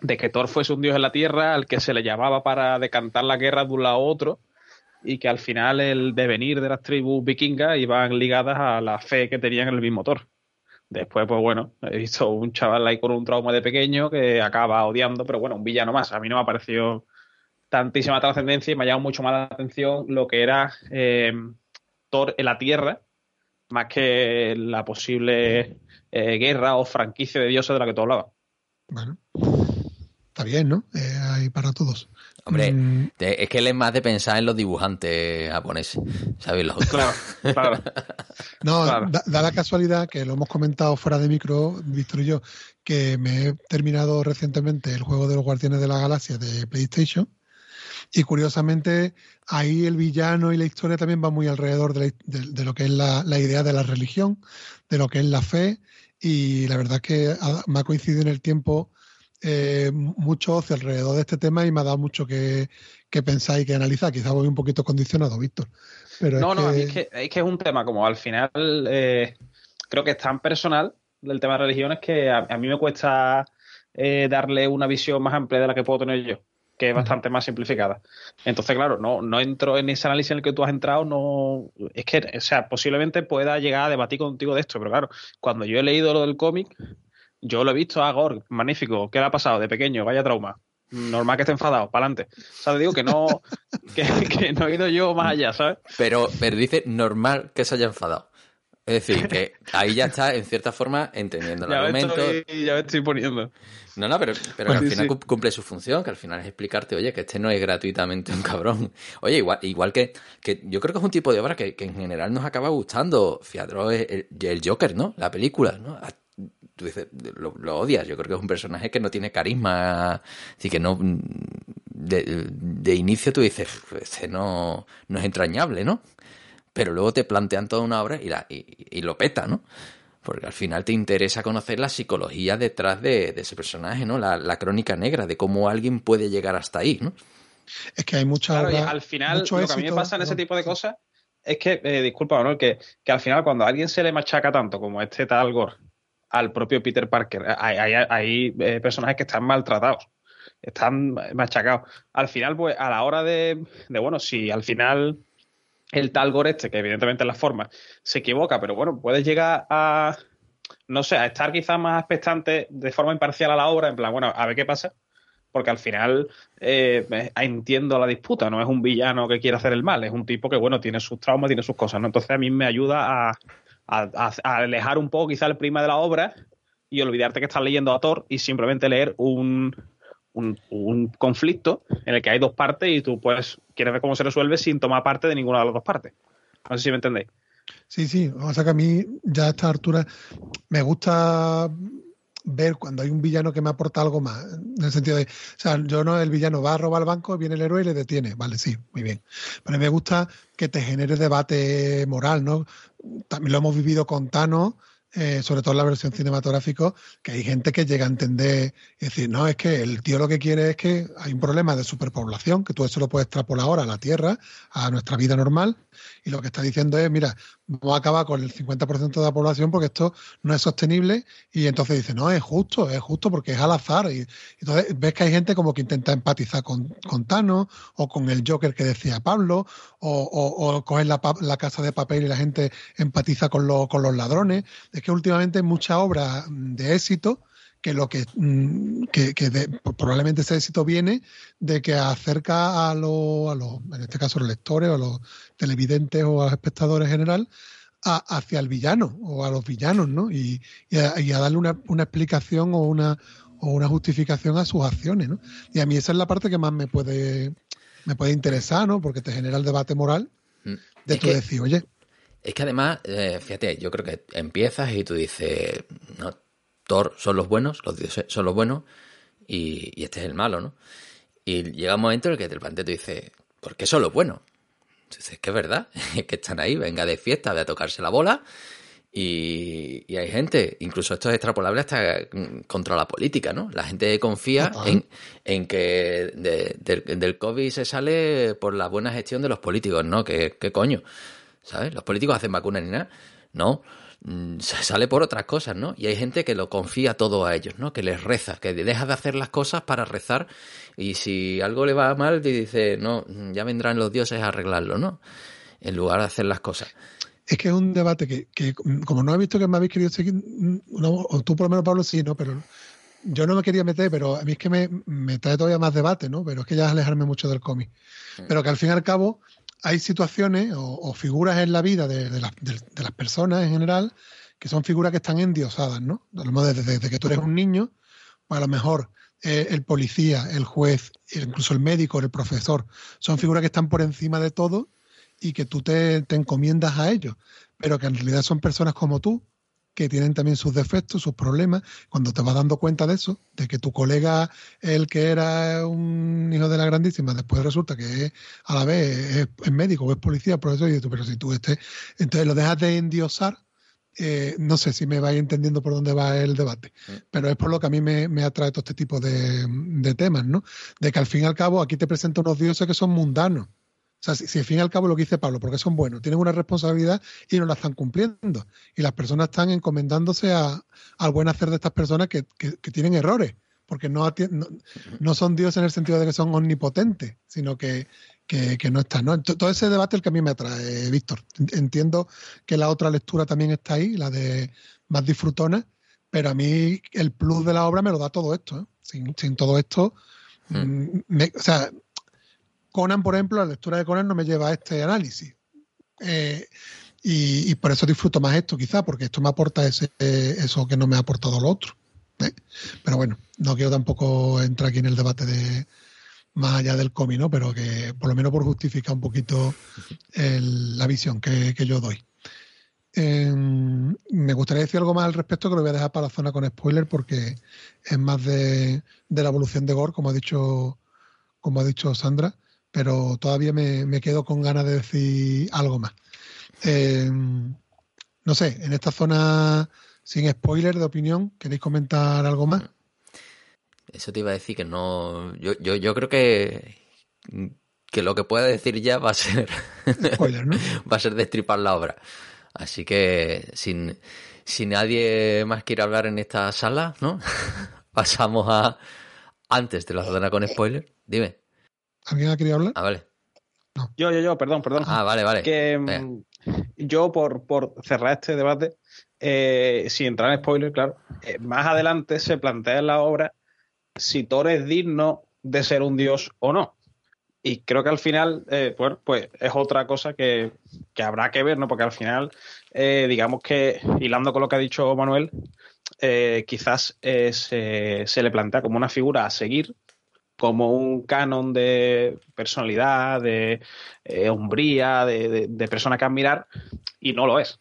de que Thor fuese un dios en la tierra al que se le llamaba para decantar la guerra de un lado a otro y que al final el devenir de las tribus vikingas iban ligadas a la fe que tenían en el mismo Thor. Después, pues bueno, he visto un chaval ahí con un trauma de pequeño que acaba odiando, pero bueno, un villano más. A mí no me ha parecido tantísima trascendencia y me ha llamado mucho más la atención lo que era eh, Thor en la Tierra, más que la posible eh, guerra o franquicia de dioses de la que tú hablabas. Bueno, está bien, ¿no? Eh, hay para todos. Hombre, Mm, te- es que él es más de pensar en los dibujantes japoneses, ¿sabes? Los- Claro, claro. [laughs] No, Claro. da, da la casualidad que lo hemos comentado fuera de micro, Víctor y yo, que me he terminado recientemente el juego de los Guardianes de la Galaxia de PlayStation. Y curiosamente, ahí el villano y la historia también va muy alrededor de, la- de- de lo que es la, la idea de la religión, de lo que es la fe. Y la verdad es que ha- me ha coincidido en el tiempo eh, mucho ocio alrededor de este tema y me ha dado mucho que, que pensar y que analizar. Quizá voy un poquito condicionado, Víctor. Pero No, es no, a que- mí es que, es que es un tema como al final eh, creo que es tan personal el tema de religiones que a, a mí me cuesta eh, darle una visión más amplia de la que puedo tener yo, que es bastante más simplificada. Entonces, claro, no, no entro en ese análisis en el que tú has entrado, no es que, o sea, posiblemente pueda llegar a debatir contigo de esto, pero claro, cuando yo he leído lo del cómic, yo lo he visto a Gore, magnífico, ¿qué le ha pasado de pequeño? Vaya trauma. Normal que esté enfadado, para adelante. O sea, te digo que no, [laughs] que, que no he ido yo más allá, ¿sabes? Pero, pero dice normal que se haya enfadado. Es decir, que ahí ya está, en cierta forma, entendiendo el Ya me, argumento. estoy, ya me estoy poniendo. No, no, pero, pero Pues que al sí, final sí. cumple su función, que al final es explicarte, oye, que este no es gratuitamente un cabrón. Oye, igual, igual que, que yo creo que es un tipo de obra que, que en general nos acaba gustando. Fiadro es el, el Joker, ¿no? La película, ¿no? Tú dices, lo, lo odias. Yo creo que es un personaje que no tiene carisma. Así que no. De, de inicio tú dices, este no, no es entrañable, ¿no? Pero luego te plantean toda una obra y, la, y, y lo peta, ¿no? Porque al final te interesa conocer la psicología detrás de, de ese personaje, ¿no? La, la crónica negra, de cómo alguien puede llegar hasta ahí, ¿no? Es que hay mucha Claro, al final, mucho lo que a mí me pasa en ese tipo de cosas es que, eh, disculpa, Manuel, que, que al final cuando a alguien se le machaca tanto como este tal Gore al propio Peter Parker, hay, hay, hay, eh, personajes que están maltratados, están machacados. Al final, pues, a la hora de, de, bueno, si al final el tal Gore este, que evidentemente es la forma, se equivoca, pero bueno, puedes llegar a, no sé, a estar quizás más expectante de forma imparcial a la obra, en plan, bueno, a ver qué pasa, porque al final eh, eh, entiendo la disputa, no es un villano que quiere hacer el mal, es un tipo que, bueno, tiene sus traumas, tiene sus cosas, ¿no? Entonces a mí me ayuda a, a, alejar un poco quizá el prima de la obra y olvidarte que estás leyendo a Thor y simplemente leer un, un, un conflicto en el que hay dos partes y tú pues quieres ver cómo se resuelve sin tomar parte de ninguna de las dos partes. No sé si me entendéis. Sí, sí, o sea que a mí ya a esta altura me gusta ver cuando hay un villano que me aporta algo más, en el sentido de, o sea, yo no, el villano va a robar el banco, viene el héroe y le detiene, vale, sí, muy bien. Pero me gusta que te genere debate moral, ¿no? También lo hemos vivido con Thanos, eh, sobre todo en la versión cinematográfica, que hay gente que llega a entender y decir, no, es que el tío lo que quiere es que hay un problema de superpoblación, que tú eso lo puedes extrapolar ahora a la Tierra, a nuestra vida normal, y lo que está diciendo es, mira, vamos a acabar con el 50% de la población porque esto no es sostenible, y entonces dice, no, es justo, es justo porque es al azar, y entonces ves que hay gente como que intenta empatizar con, con Thanos, o con el Joker que decía Pablo, o, o, coger la, casa de papel y la gente empatiza con, los con los ladrones, es que últimamente mucha obra de éxito que lo que, mm, que, que de- probablemente ese éxito viene de que acerca a los, a los, en este caso los lectores o a los televidentes o a los espectadores en general, a- hacia el villano o a los villanos, ¿no? Y, y a, y a darle una, una explicación o una, o una justificación a sus acciones, ¿no? Y a mí esa es la parte que más me puede me puede interesar, ¿no? Porque te genera el debate moral Mm. de Es tú que- decir, oye, Es que además, eh, fíjate, yo creo que empiezas y tú dices, no, Thor son los buenos, los dioses son los buenos y, y este es el malo, ¿no? Y llega un momento en el que y tú dices, ¿por qué son los buenos? Dices, es que es verdad, [laughs] es que están ahí, venga de fiesta, ve a tocarse la bola y, y hay gente, incluso esto es extrapolable hasta mm, contra la política, ¿no? La gente confía Total. en, en que de- del, del COVID se sale por la buena gestión de los políticos, ¿no? ¿Qué, qué coño? ¿Sabes? Los políticos hacen vacunas ni nada. No. Mm, [laughs] sale por otras cosas, ¿no? Y hay gente que lo confía todo a ellos, ¿no? Que les reza, que deja de hacer las cosas para rezar y si algo le va mal, dice, no, mm, ya vendrán los dioses a arreglarlo, ¿no? En lugar de hacer las cosas. es que es un debate que, que, como no he visto que me habéis querido seguir, mm, no, o tú por lo menos, Pablo, sí, ¿no? Pero yo no me quería meter, pero a mí es que me, me trae todavía más debate, ¿no? Pero es que ya es alejarme mucho del cómic. Pero que al fin y al cabo hay situaciones o, figuras en la vida de, las, personas en general que son figuras que están endiosadas, ¿no? Desde, desde que tú eres un niño, pues a lo mejor eh, el policía, el juez, incluso el médico, el profesor, son figuras que están por encima de todo y que tú te, te encomiendas a ellos, pero que en realidad son personas como tú, que tienen también sus defectos, sus problemas, cuando te vas dando cuenta de eso, de que tu colega, el que era un hijo de la grandísima, después resulta que es, a la vez es, es médico o es policía, profesor, y dices, tú, pero si tú este, entonces lo dejas de endiosar, eh, no sé si me vais entendiendo por dónde va el debate, pero es por lo que a mí me, me atrae todo este tipo de, de temas, ¿no? De que al fin y al cabo aquí te presenta unos dioses que son mundanos. O sea, si, si al fin y al cabo lo que dice Pablo, porque son buenos, tienen una responsabilidad y no la están cumpliendo. Y las personas están encomendándose a- al buen hacer de estas personas que, que- que tienen errores, porque no, no, no son dioses en el sentido de que son omnipotentes, sino que, que, no están. Todo ese debate es el que a mí me atrae, Víctor. Entiendo que la otra lectura también está ahí, la de más disfrutona, pero a mí el plus de la obra me lo da todo esto. ¿eh? Sin, sin todo esto, mm, me- o sea, Conan, por ejemplo, la lectura de Conan no me lleva a este análisis. Eh, y, por eso disfruto más esto, quizá, porque esto me aporta ese, eso que no me ha aportado lo otro. ¿eh? Pero bueno, no quiero tampoco entrar aquí en el debate de más allá del cómic, ¿no? Pero que por lo menos por justificar un poquito la visión que, yo doy. Eh, me gustaría decir algo más al respecto que lo voy a dejar para la zona con spoiler porque es más de, de la evolución de Gore, como ha dicho, como ha dicho Sandra, pero todavía me, me quedo con ganas de decir algo más. Eh, no sé, en esta zona sin spoiler de opinión, ¿queréis comentar algo más? Eso te iba a decir que no. Yo, yo, yo creo que. Que lo que pueda decir ya va a ser. [laughs] Spoiler, ¿no? va a ser destripar la obra. Así que, sin, si nadie más quiere hablar en esta sala, ¿no? [laughs] Pasamos a. Antes de la zona con spoiler. Dime. ¿Alguien ha querido hablar? Ah, vale. Yo, yo, yo, perdón, perdón. Ah, vale, vale. que mm, Venga. yo, por, por cerrar este debate, eh, sin entrar en spoiler, claro, eh, más adelante se plantea en la obra si Thor es digno de ser un dios o no. Y creo que al final, eh, bueno, pues es otra cosa que, que habrá que ver, ¿no? Porque al final, eh, digamos que, hilando con lo que ha dicho Manuel, eh, quizás eh, se, se le plantea como una figura a seguir, como un canon de personalidad, de eh, hombría, de, persona que admirar, y no lo es.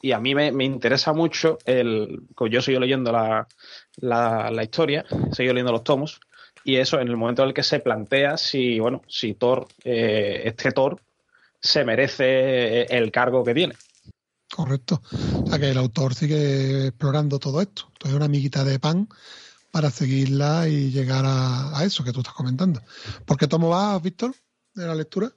Y a mí me, me interesa mucho el. como Yo sigo leyendo la, la, historia, sigo leyendo los tomos, y eso en el momento en el que se plantea si, bueno, si Thor, eh, este Thor, se merece el cargo que tiene. Correcto. O sea que el autor sigue explorando todo esto. Entonces una amiguita de pan para seguirla y llegar a, a eso que tú estás comentando. ¿Por qué tomo vas, Víctor, de la lectura?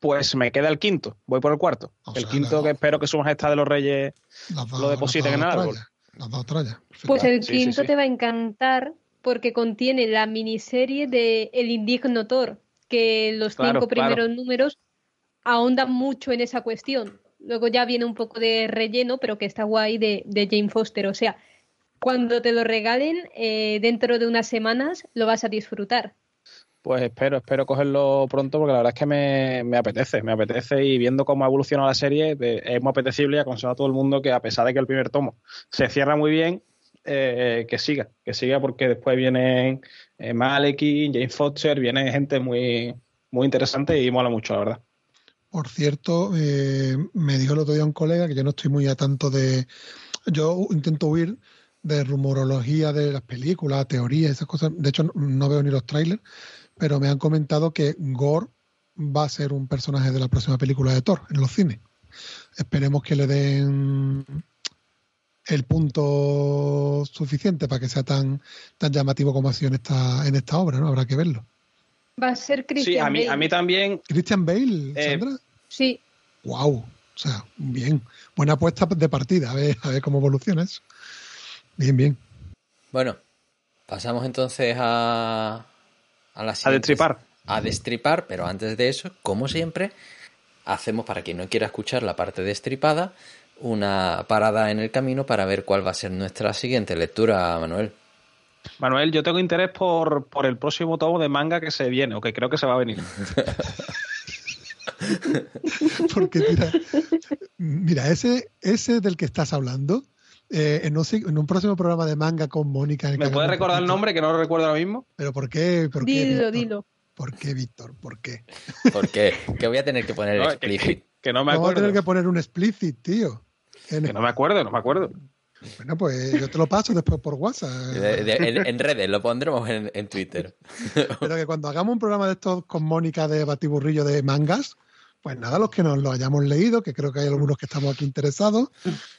Pues me queda el quinto, voy por el cuarto. O el sea, quinto la- que espero que su majestad de los reyes dos- lo depositen en el árbol. Las dos trallas. Pues el Sí, sí, quinto sí. te va a encantar porque contiene la miniserie de El indigno Thor, que los Claro, cinco claro. primeros números ahondan mucho en esa cuestión. Luego ya viene un poco de relleno, pero que está guay de, de Jane Foster. O sea, cuando te lo regalen, eh, dentro de unas semanas, lo vas a disfrutar. Pues espero, espero cogerlo pronto porque la verdad es que me, me apetece, me apetece y viendo cómo ha evolucionado la serie es muy apetecible y aconsejo a todo el mundo que a pesar de que el primer tomo se cierra muy bien, eh, que siga, que siga porque después vienen eh, Malekin, James Foster, viene gente muy, muy interesante y mola mucho, la verdad. Por cierto, eh, me dijo el otro día un colega que yo no estoy muy a tanto de. Yo intento huir de rumorología de las películas, teorías, esas cosas. De hecho, no veo ni los trailers, pero me han comentado que Gore va a ser un personaje de la próxima película de Thor en los cines. Esperemos que le den el punto suficiente para que sea tan, tan llamativo como ha sido en esta, en esta obra, ¿no? Habrá que verlo. Va a ser Christian Sí, a mí, Bale. a mí también. Christian Bale, Eh, Sandra. Sí, Wow. O sea, bien. Buena apuesta de partida. A ver, a ver cómo evoluciona eso. Bien, bien. Bueno, pasamos entonces a, a la A siguiente- destripar. A destripar, pero antes de eso, como siempre, hacemos para quien no quiera escuchar la parte destripada, una parada en el camino para ver cuál va a ser nuestra siguiente lectura, Manuel. Manuel, yo tengo interés por, por el próximo tomo de manga que se viene, o que creo que se va a venir. [laughs] [laughs] Porque mira, mira ese, ese del que estás hablando, eh, en, un, si- en un próximo programa de manga con Mónica. en el ¿Me puedes recordar el nombre que no lo recuerdo ahora mismo? ¿Pero por qué? ¿Por qué, dilo, Víctor? dilo. ¿Por qué, Víctor? ¿Por qué? Porque que voy a tener que poner [laughs] No, que, explícit. que- que no me Vamos a acuerdo. tener que poner un explicit, tío. Que Que no me acuerdo, no me acuerdo. Bueno, pues yo te lo paso después por WhatsApp. De- de- en, en redes, lo pondremos en, en Twitter. Pero que cuando hagamos un programa de estos con Mónica de Batiburrillo de mangas, pues nada, los que nos lo hayamos leído, que creo que hay algunos que estamos aquí interesados,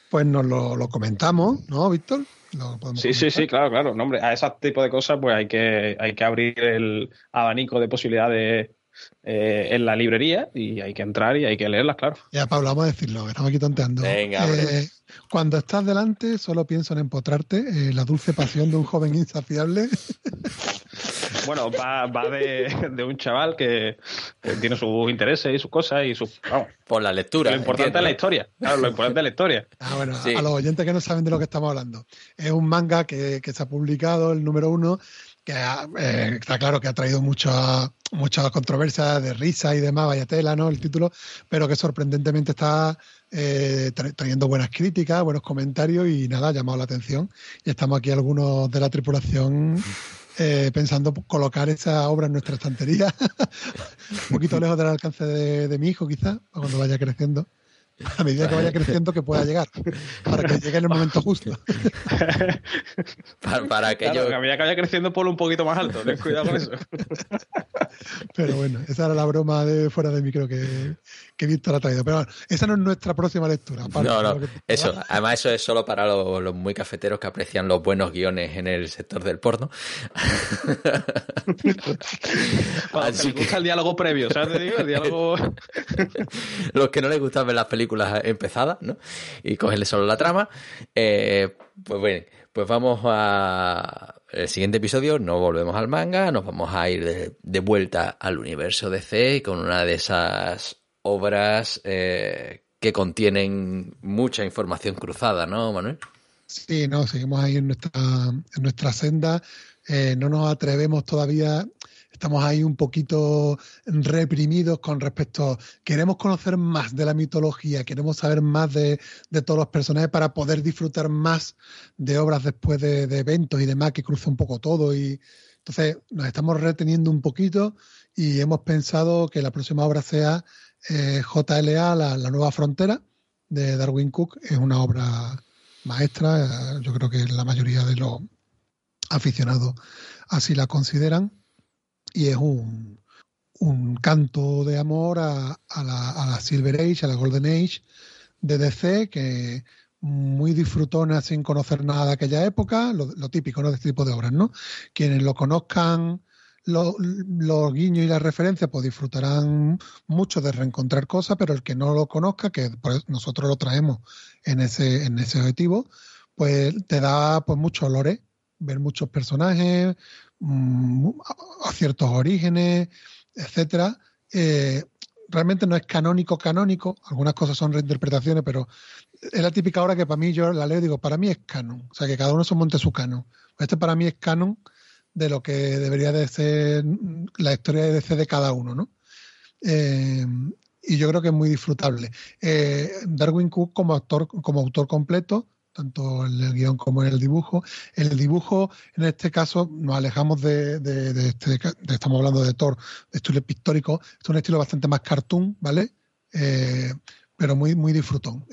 pues nos lo, lo comentamos, ¿no, Víctor? Lo Sí, sí, comentar. sí, claro, claro. No, hombre, a ese tipo de cosas pues hay que, hay que abrir el abanico de posibilidades eh, en la librería y hay que entrar y hay que leerlas, claro. Ya, Pablo, vamos a decirlo, que estamos aquí tonteando. Venga. Eh, cuando estás delante, solo pienso en empotrarte, eh, la dulce pasión de un joven insaciable. [laughs] Bueno, va, va de, de un chaval que, que tiene sus intereses y sus cosas y sus... Vamos, Por la lectura. lo importante entiendo. es la historia. Claro, lo importante es la historia. Ah, bueno, Sí. a los oyentes que no saben de lo que estamos hablando. Es un manga que, que se ha publicado, el número uno, que ha- eh, está claro que ha traído mucha, mucha controversia de risa y demás, vaya tela, ¿no? El título, pero que sorprendentemente está eh, tra- trayendo buenas críticas, buenos comentarios y nada, ha llamado la atención. Y estamos aquí algunos de la tripulación eh, pensando colocar esa obra en nuestra estantería, [laughs] un poquito lejos del alcance de, de mi hijo, quizás, cuando vaya creciendo. A medida que vaya creciendo, que pueda llegar, para que llegue en el momento justo. [laughs] Para, para aquello- Claro, que a medida que vaya creciendo, ponlo un poquito más alto. Ten cuidado con eso. Pero bueno, esa era la broma de fuera de micro que, que Víctor ha traído. Pero bueno, esa no es nuestra próxima lectura. aparte No, no, eso. Además, eso es solo para los, los muy cafeteros que aprecian los buenos guiones en el sector del porno. [laughs] Que Así que gusta el diálogo previo, ¿sabes? Te digo, el diálogo... [laughs] los que no les gustan ver las películas empezadas, ¿no? Y cogerle solo la trama. eh, pues bueno, pues vamos a el siguiente episodio. No volvemos al manga, nos vamos a ir de, de vuelta al universo DC con una de esas obras eh, que contienen mucha información cruzada, ¿no, Manuel? Sí, no, seguimos ahí en nuestra, en nuestra senda. Eh, no nos atrevemos todavía. Estamos ahí un poquito reprimidos con respecto. Queremos conocer más de la mitología, queremos saber más de, de todos los personajes para poder disfrutar más de obras después de, de eventos y demás que cruce un poco todo. Y entonces nos estamos reteniendo un poquito y hemos pensado que la próxima obra sea eh, JLA, la, nueva frontera de Darwin Cook. Es una obra maestra, eh, yo creo que la mayoría de los aficionados así la consideran, y es un, un canto de amor a, a la, a la Silver Age, a la Golden Age de DC, que muy disfrutona sin conocer nada de aquella época, lo, lo típico ¿no? de este tipo de obras, ¿no? Quienes lo conozcan, lo- los guiños y las referencias, pues disfrutarán mucho de reencontrar cosas, pero el que no lo conozca, que por eso nosotros lo traemos en ese, en ese objetivo, pues te da pues muchos olores, ver muchos personajes, mm, a, a ciertos orígenes, etcétera. Eh, realmente no es canónico, canónico, algunas cosas son reinterpretaciones, pero es la típica obra que para mí yo la leo y digo, para mí es canon, o sea que cada uno se monte su canon. Este para mí es canon de lo que debería de ser la historia de DC de cada uno, ¿no? Eh, y yo creo que es muy disfrutable. Eh, Darwin Cook como autor, como autor completo tanto en el guion como en el dibujo. El dibujo, en este caso, nos alejamos de, este, estamos hablando de Thor, de estilo pictórico, es un estilo bastante más cartoon, ¿vale? Eh, pero muy, muy disfrutón.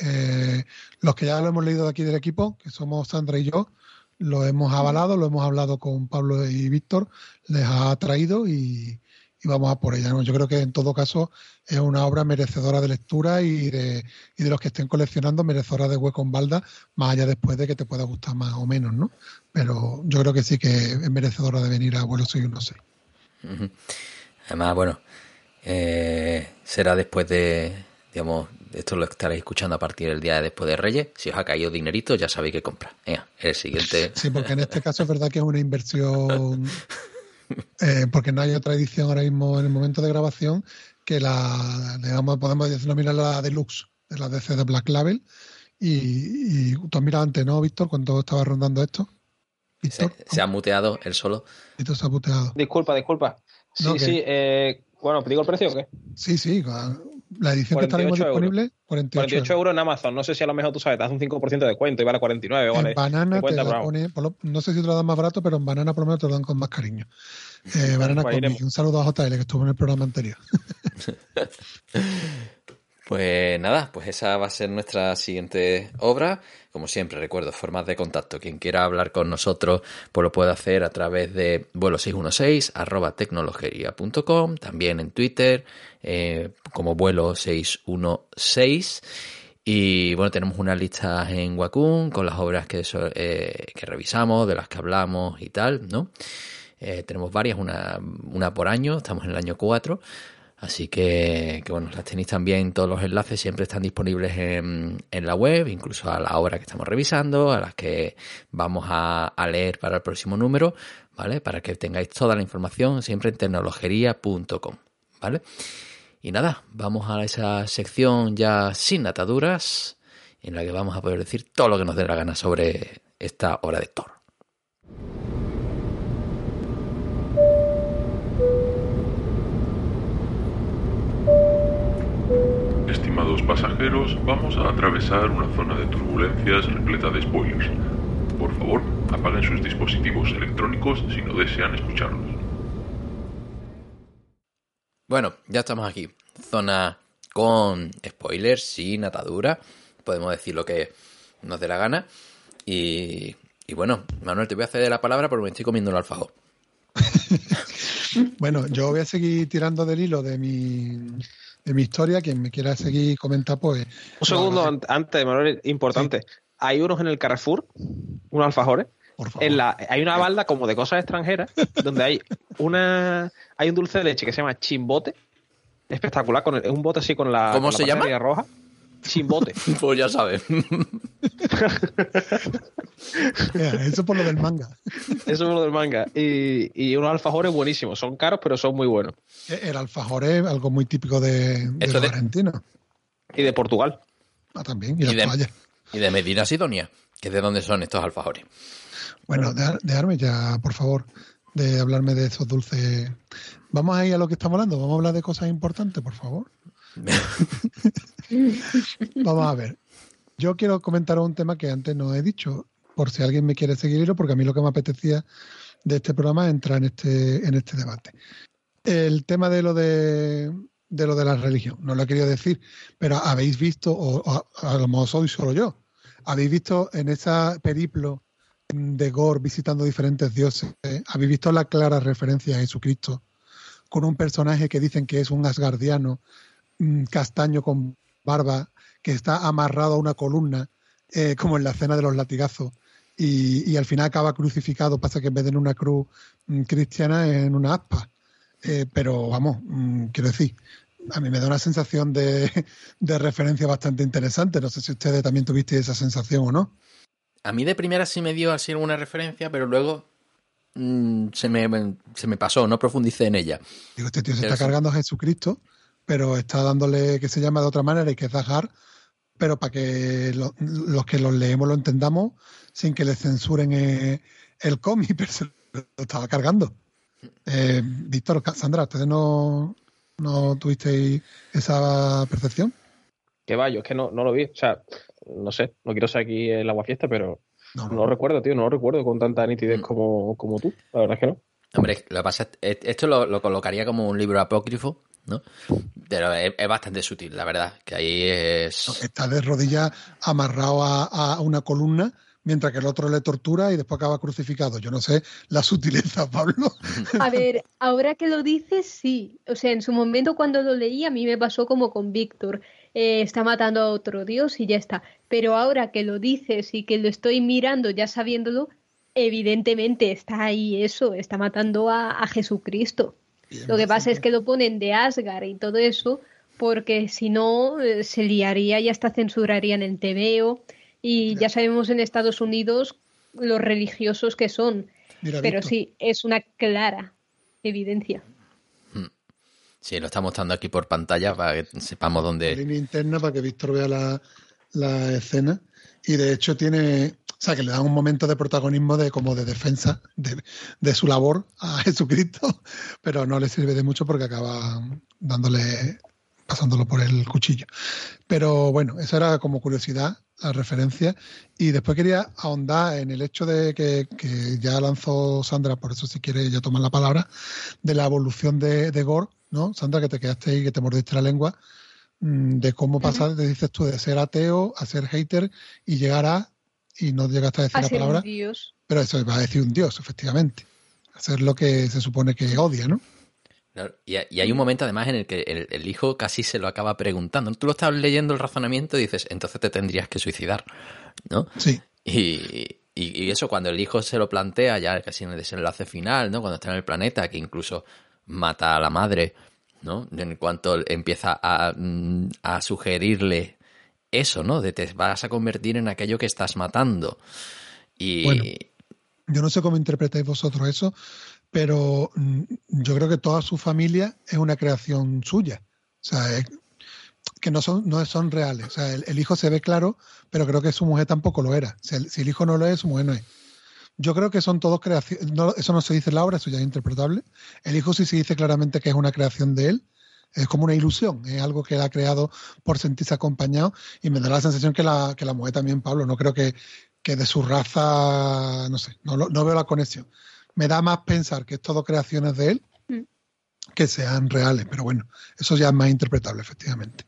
Los que ya lo hemos leído de aquí del equipo, que somos Sandra y yo, lo hemos avalado, lo hemos hablado con Pablo y Víctor, les ha traído y, y vamos a por ella. ¿no? Yo creo que en todo caso es una obra merecedora de lectura y de, y de los que estén coleccionando, merecedora de hueco en balda, más allá después de que te pueda gustar más o menos, ¿no? Pero yo creo que sí que es merecedora de venir a vuelo 616. Ujú. Además, bueno, eh, será después de, digamos, esto lo estaréis escuchando a partir del día de después de Reyes. Si os ha caído dinerito, ya sabéis qué comprar. Venga, el siguiente. [laughs] Sí, porque en este caso es verdad que es una inversión, [laughs] eh, porque no hay otra edición ahora mismo en el momento de grabación que la, digamos, podemos denominar la deluxe de la DC de Black Label. Y, y tú has mirado antes, ¿no, Víctor, cuando estaba rondando esto? Se, Víctor, se ha muteado él solo. Víctor se ha puteado. Disculpa, disculpa. Sí, No, que- sí. eh, bueno, ¿te digo el precio o qué? Sí, sí, la edición que está ahora mismo 48 euros. disponible, 48, 48 euros en Amazon. No sé si a lo mejor tú sabes, te hace un 5% de descuento y vale 49, En ¿vale? banana te 50 la pone, lo- no sé si te lo dan más barato, pero en banana por lo menos te lo dan con más cariño. Eh, banana Pues iremos. Un saludo a JL que estuvo en el programa anterior. [laughs] Pues nada, pues esa va a ser nuestra siguiente obra. Como siempre, recuerdo, formas de contacto. Quien quiera hablar con nosotros, pues lo puede hacer a través de vuelo616 arroba tecnologería.com, también en Twitter, eh, como vuelo 616. Y bueno, tenemos una lista en Wacom con las obras eh, que revisamos, de las que hablamos y tal, ¿no? Eh, tenemos varias, una, una por año, estamos en el año 4. Así que, bueno, las tenéis también, todos los enlaces siempre están disponibles en, en la web, incluso a la obra que estamos revisando, a las que vamos a, leer para el próximo número, ¿vale? Para que tengáis toda la información siempre en tecnologería.com, ¿vale? Y nada, vamos a esa sección ya sin ataduras, en la que vamos a poder decir todo lo que nos dé la gana sobre esta obra de Thor. Pasajeros, vamos a atravesar una zona de turbulencias repleta de spoilers. Por favor, apaguen sus dispositivos electrónicos si no desean escucharlos. Bueno, ya estamos aquí. Zona con spoilers, sin atadura. Podemos decir lo que nos dé la gana. Y, y bueno, Manuel, te voy a ceder la palabra porque me estoy comiendo un alfajor. [laughs] Bueno, yo voy a seguir tirando del hilo de mi, de mi historia. Quien me quiera seguir comentar, pues. Un segundo an- antes, Manuel, importante. Hay unos en el Carrefour, unos alfajores. Por favor. En la, hay una balda como de cosas extranjeras donde hay una hay un dulce de leche que se llama chimbote espectacular con el- es un bote así con la ¿Cómo con la se llama? pantalla roja chimbote [laughs] Pues ya sabes. Eso por lo del manga. eso es lo del manga y, y unos alfajores buenísimos son caros pero son muy buenos El alfajor es algo muy típico de, de Esto los de- argentinos. y de Portugal Ah, también. Y Y de- y de Medina Sidonia, que es de dónde son estos alfajores. Bueno, dejar- dejarme ya, por favor, de hablarme de esos dulces. Vamos a ir a lo que estamos hablando. Vamos a hablar de cosas importantes, por favor. [laughs] Vamos a ver. Yo quiero comentar un tema que antes no he dicho, por si alguien me quiere seguir, porque a mí lo que me apetecía de este programa es entrar en este, en este debate. El tema de lo de, de lo de la religión, no lo he querido decir, pero habéis visto, o, o a, lo mejor soy solo yo, habéis visto en ese periplo de Gore visitando diferentes dioses, habéis visto la clara referencia a Jesucristo con un personaje que dicen que es un asgardiano castaño con barba que está amarrado a una columna eh, como en la escena de los latigazos y, y al final acaba crucificado pasa que en vez de en una cruz mm, cristiana en una aspa Eh, pero vamos mm, quiero decir a mí me da una sensación de, [laughs] de referencia bastante interesante no sé si ustedes también tuviste esa sensación o no A mí de primera sí me dio así alguna referencia, pero luego mm, se, me, se me pasó, no profundicé en ella. Digo, este tío se Pero está sí. cargando a Jesucristo, pero está dándole que se llama de otra manera y que es Zahar, pero para que lo- los que los leemos lo entendamos sin que le censuren eh, el cómic, [laughs] pero se lo estaba cargando. Eh, Víctor, Sandra, ¿ustedes no, no tuvisteis esa percepción? que va yo es que no, no lo vi o sea no sé, no quiero ser aquí el aguafiesta, pero No, no, no. lo recuerdo, tío, no lo recuerdo con tanta nitidez como, como tú. La verdad es que no. Hombre, lo que pasa es esto lo, lo colocaría como un libro apócrifo, ¿no? Pero es, es bastante sutil, la verdad, que ahí es... Está de rodillas amarrado a, a una columna mientras que el otro le tortura y después acaba crucificado. Yo no sé la sutileza, [laughs] Pablo. A ver, ahora que lo dices, sí. O sea, en su momento cuando lo leí a mí me pasó como con Víctor. Eh, está matando a otro dios y ya está. Pero ahora que lo dices y que lo estoy mirando ya sabiéndolo, evidentemente está ahí eso, está matando a, a Jesucristo. Lo que pasa es que lo ponen de Asgard y todo eso, porque si no eh, se liaría y hasta censurarían el TVO. Y ya sabemos en Estados Unidos los religiosos que son. Mira, Pero Víctor, sí, es una clara evidencia. Sí, lo está mostrando aquí por pantalla para que sepamos dónde... línea interna para que Víctor vea la, la escena. Y de hecho tiene, o sea, que le dan un momento de protagonismo de como de defensa de, de su labor a [laughs] Jesucristo, pero no le sirve de mucho porque acaba dándole, pasándolo por el cuchillo. Pero bueno, eso era como curiosidad, la referencia. Y después quería ahondar en el hecho de que, que ya lanzó Sandra, por eso si quiere ya tomar la palabra, de la evolución de, de Gore, ¿no? Sandra, que te quedaste ahí, que te mordiste la lengua, de cómo pasar, te dices tú, de ser ateo a ser hater y llegar a, y no llegaste a decir A la ser un palabra, dios. pero eso va a decir un dios, efectivamente. Hacer lo que se supone que odia, ¿no? Claro, Y, y hay un momento además en el que el, el hijo casi se lo acaba preguntando. Tú lo estás leyendo el razonamiento y dices, entonces te tendrías que suicidar, ¿no? Sí. Y, y- y eso cuando el hijo se lo plantea ya casi en el desenlace final, ¿no? Cuando está en el planeta, que incluso mata a la madre, ¿no? En cuanto empieza a, mm, a sugerirle eso, ¿no? De te vas a convertir en aquello que estás matando. Y Bueno. Yo no sé cómo interpretáis vosotros eso, pero mm, yo creo que toda su familia es una creación suya. O sea, que no son, no son reales. O sea, el, hijo se ve claro, pero creo que su mujer tampoco lo era. Si el hijo no lo es, su mujer no es. Yo creo que son todos creaciones. No, eso no se dice en la obra, eso ya es interpretable. El hijo sí se dice claramente que es una creación de él. Es como una ilusión, es algo que él ha creado por sentirse acompañado y me da la sensación que la, que la mujer también, Pablo. No creo que, que de su raza, no sé, no, no veo la conexión. Me da más pensar que es todo creaciones de él Mm. que sean reales, pero bueno, eso ya es más interpretable, efectivamente.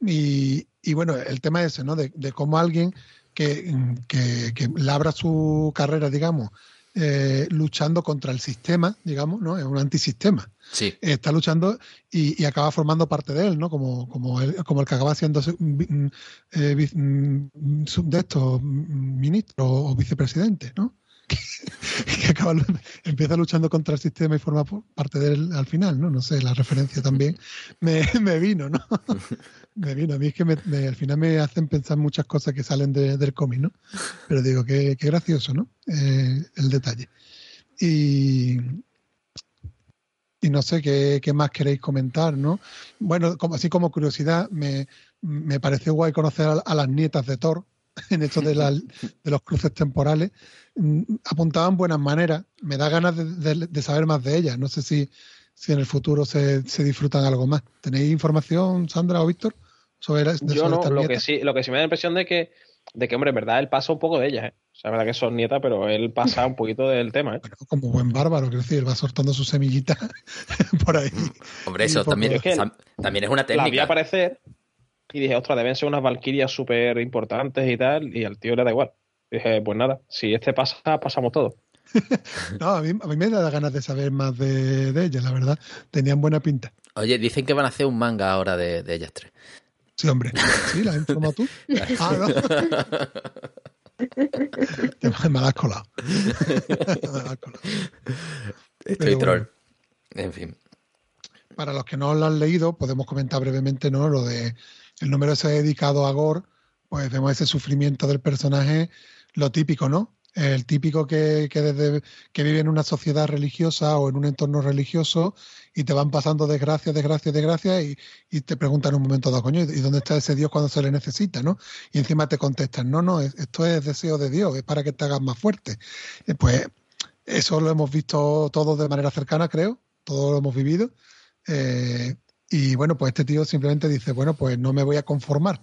Y, y bueno, el tema ese, ¿no? De, de cómo alguien que, que, que labra su carrera, digamos, eh, luchando contra el sistema, digamos, ¿no? Es un antisistema sí, está luchando y, y acaba formando parte de él, ¿no? Como, como, el, como el que acaba siendo eh, de estos ministro o vicepresidente, ¿no? [laughs] que acaba, empieza luchando contra el sistema y forma parte de él al final, ¿no? No sé, la referencia también [laughs] me, me vino, ¿no? [laughs] me vino. A mí es que me- me- al final me hacen pensar muchas cosas que salen de- del cómic, ¿no? Pero digo, qué, qué gracioso, ¿no? Eh, el detalle. Y, y no sé qué, qué más queréis comentar, ¿no? Bueno, como, así como curiosidad, me, me pareció guay conocer a, a las nietas de Thor [laughs] en esto de, la- de los cruces temporales. Mm, Apuntaban buenas maneras. Me da ganas de, de- de saber más de ellas. No sé si, si en el futuro se, se disfrutan algo más. ¿Tenéis información, Sandra o Víctor, sobre, de- Yo sobre no, estas lo que sí, lo que sí me da la impresión de que, de que, hombre, en verdad él pasa un poco de ellas, ¿eh? O sea, es verdad que son nietas, pero él pasa un poquito del tema, ¿eh? Bueno, como buen bárbaro, quiero decir, va soltando sus semillitas [laughs] por ahí. hombre, eso poco- también, Es que tam- también es una La vi técnica. aparecer y dije, ostras, deben ser unas valquirias súper importantes y tal, y al tío le da igual. Dije, pues nada, si este pasa, pasamos todos. [laughs] No, a mí, a mí me da ganas de saber más de, de ellas, la verdad. Tenían buena pinta. Oye, dicen que van a hacer un manga ahora de, de ellas tres. Sí, hombre. ¿Sí? ¿La has informado tú? [laughs] Ah, no. [laughs] Te me la has colado. Me la has colado. Estoy Pero troll. bueno. En fin. Para los que no lo han leído, podemos comentar brevemente ¿no? lo de el número ese dedicado a Gore, pues vemos ese sufrimiento del personaje, lo típico, ¿no? El típico que, que desde que vive en una sociedad religiosa o en un entorno religioso y te van pasando desgracias, desgracias, desgracias y, y te preguntan un momento dado, coño, ¿y dónde está ese Dios cuando se le necesita, no? Y encima te contestan, no, no, es- esto es deseo de Dios, es para que te hagas más fuerte. Eh, Pues eso lo hemos visto todos de manera cercana, creo, todos lo hemos vivido. Eh, y bueno, pues este tío simplemente dice, bueno, pues no me voy a conformar.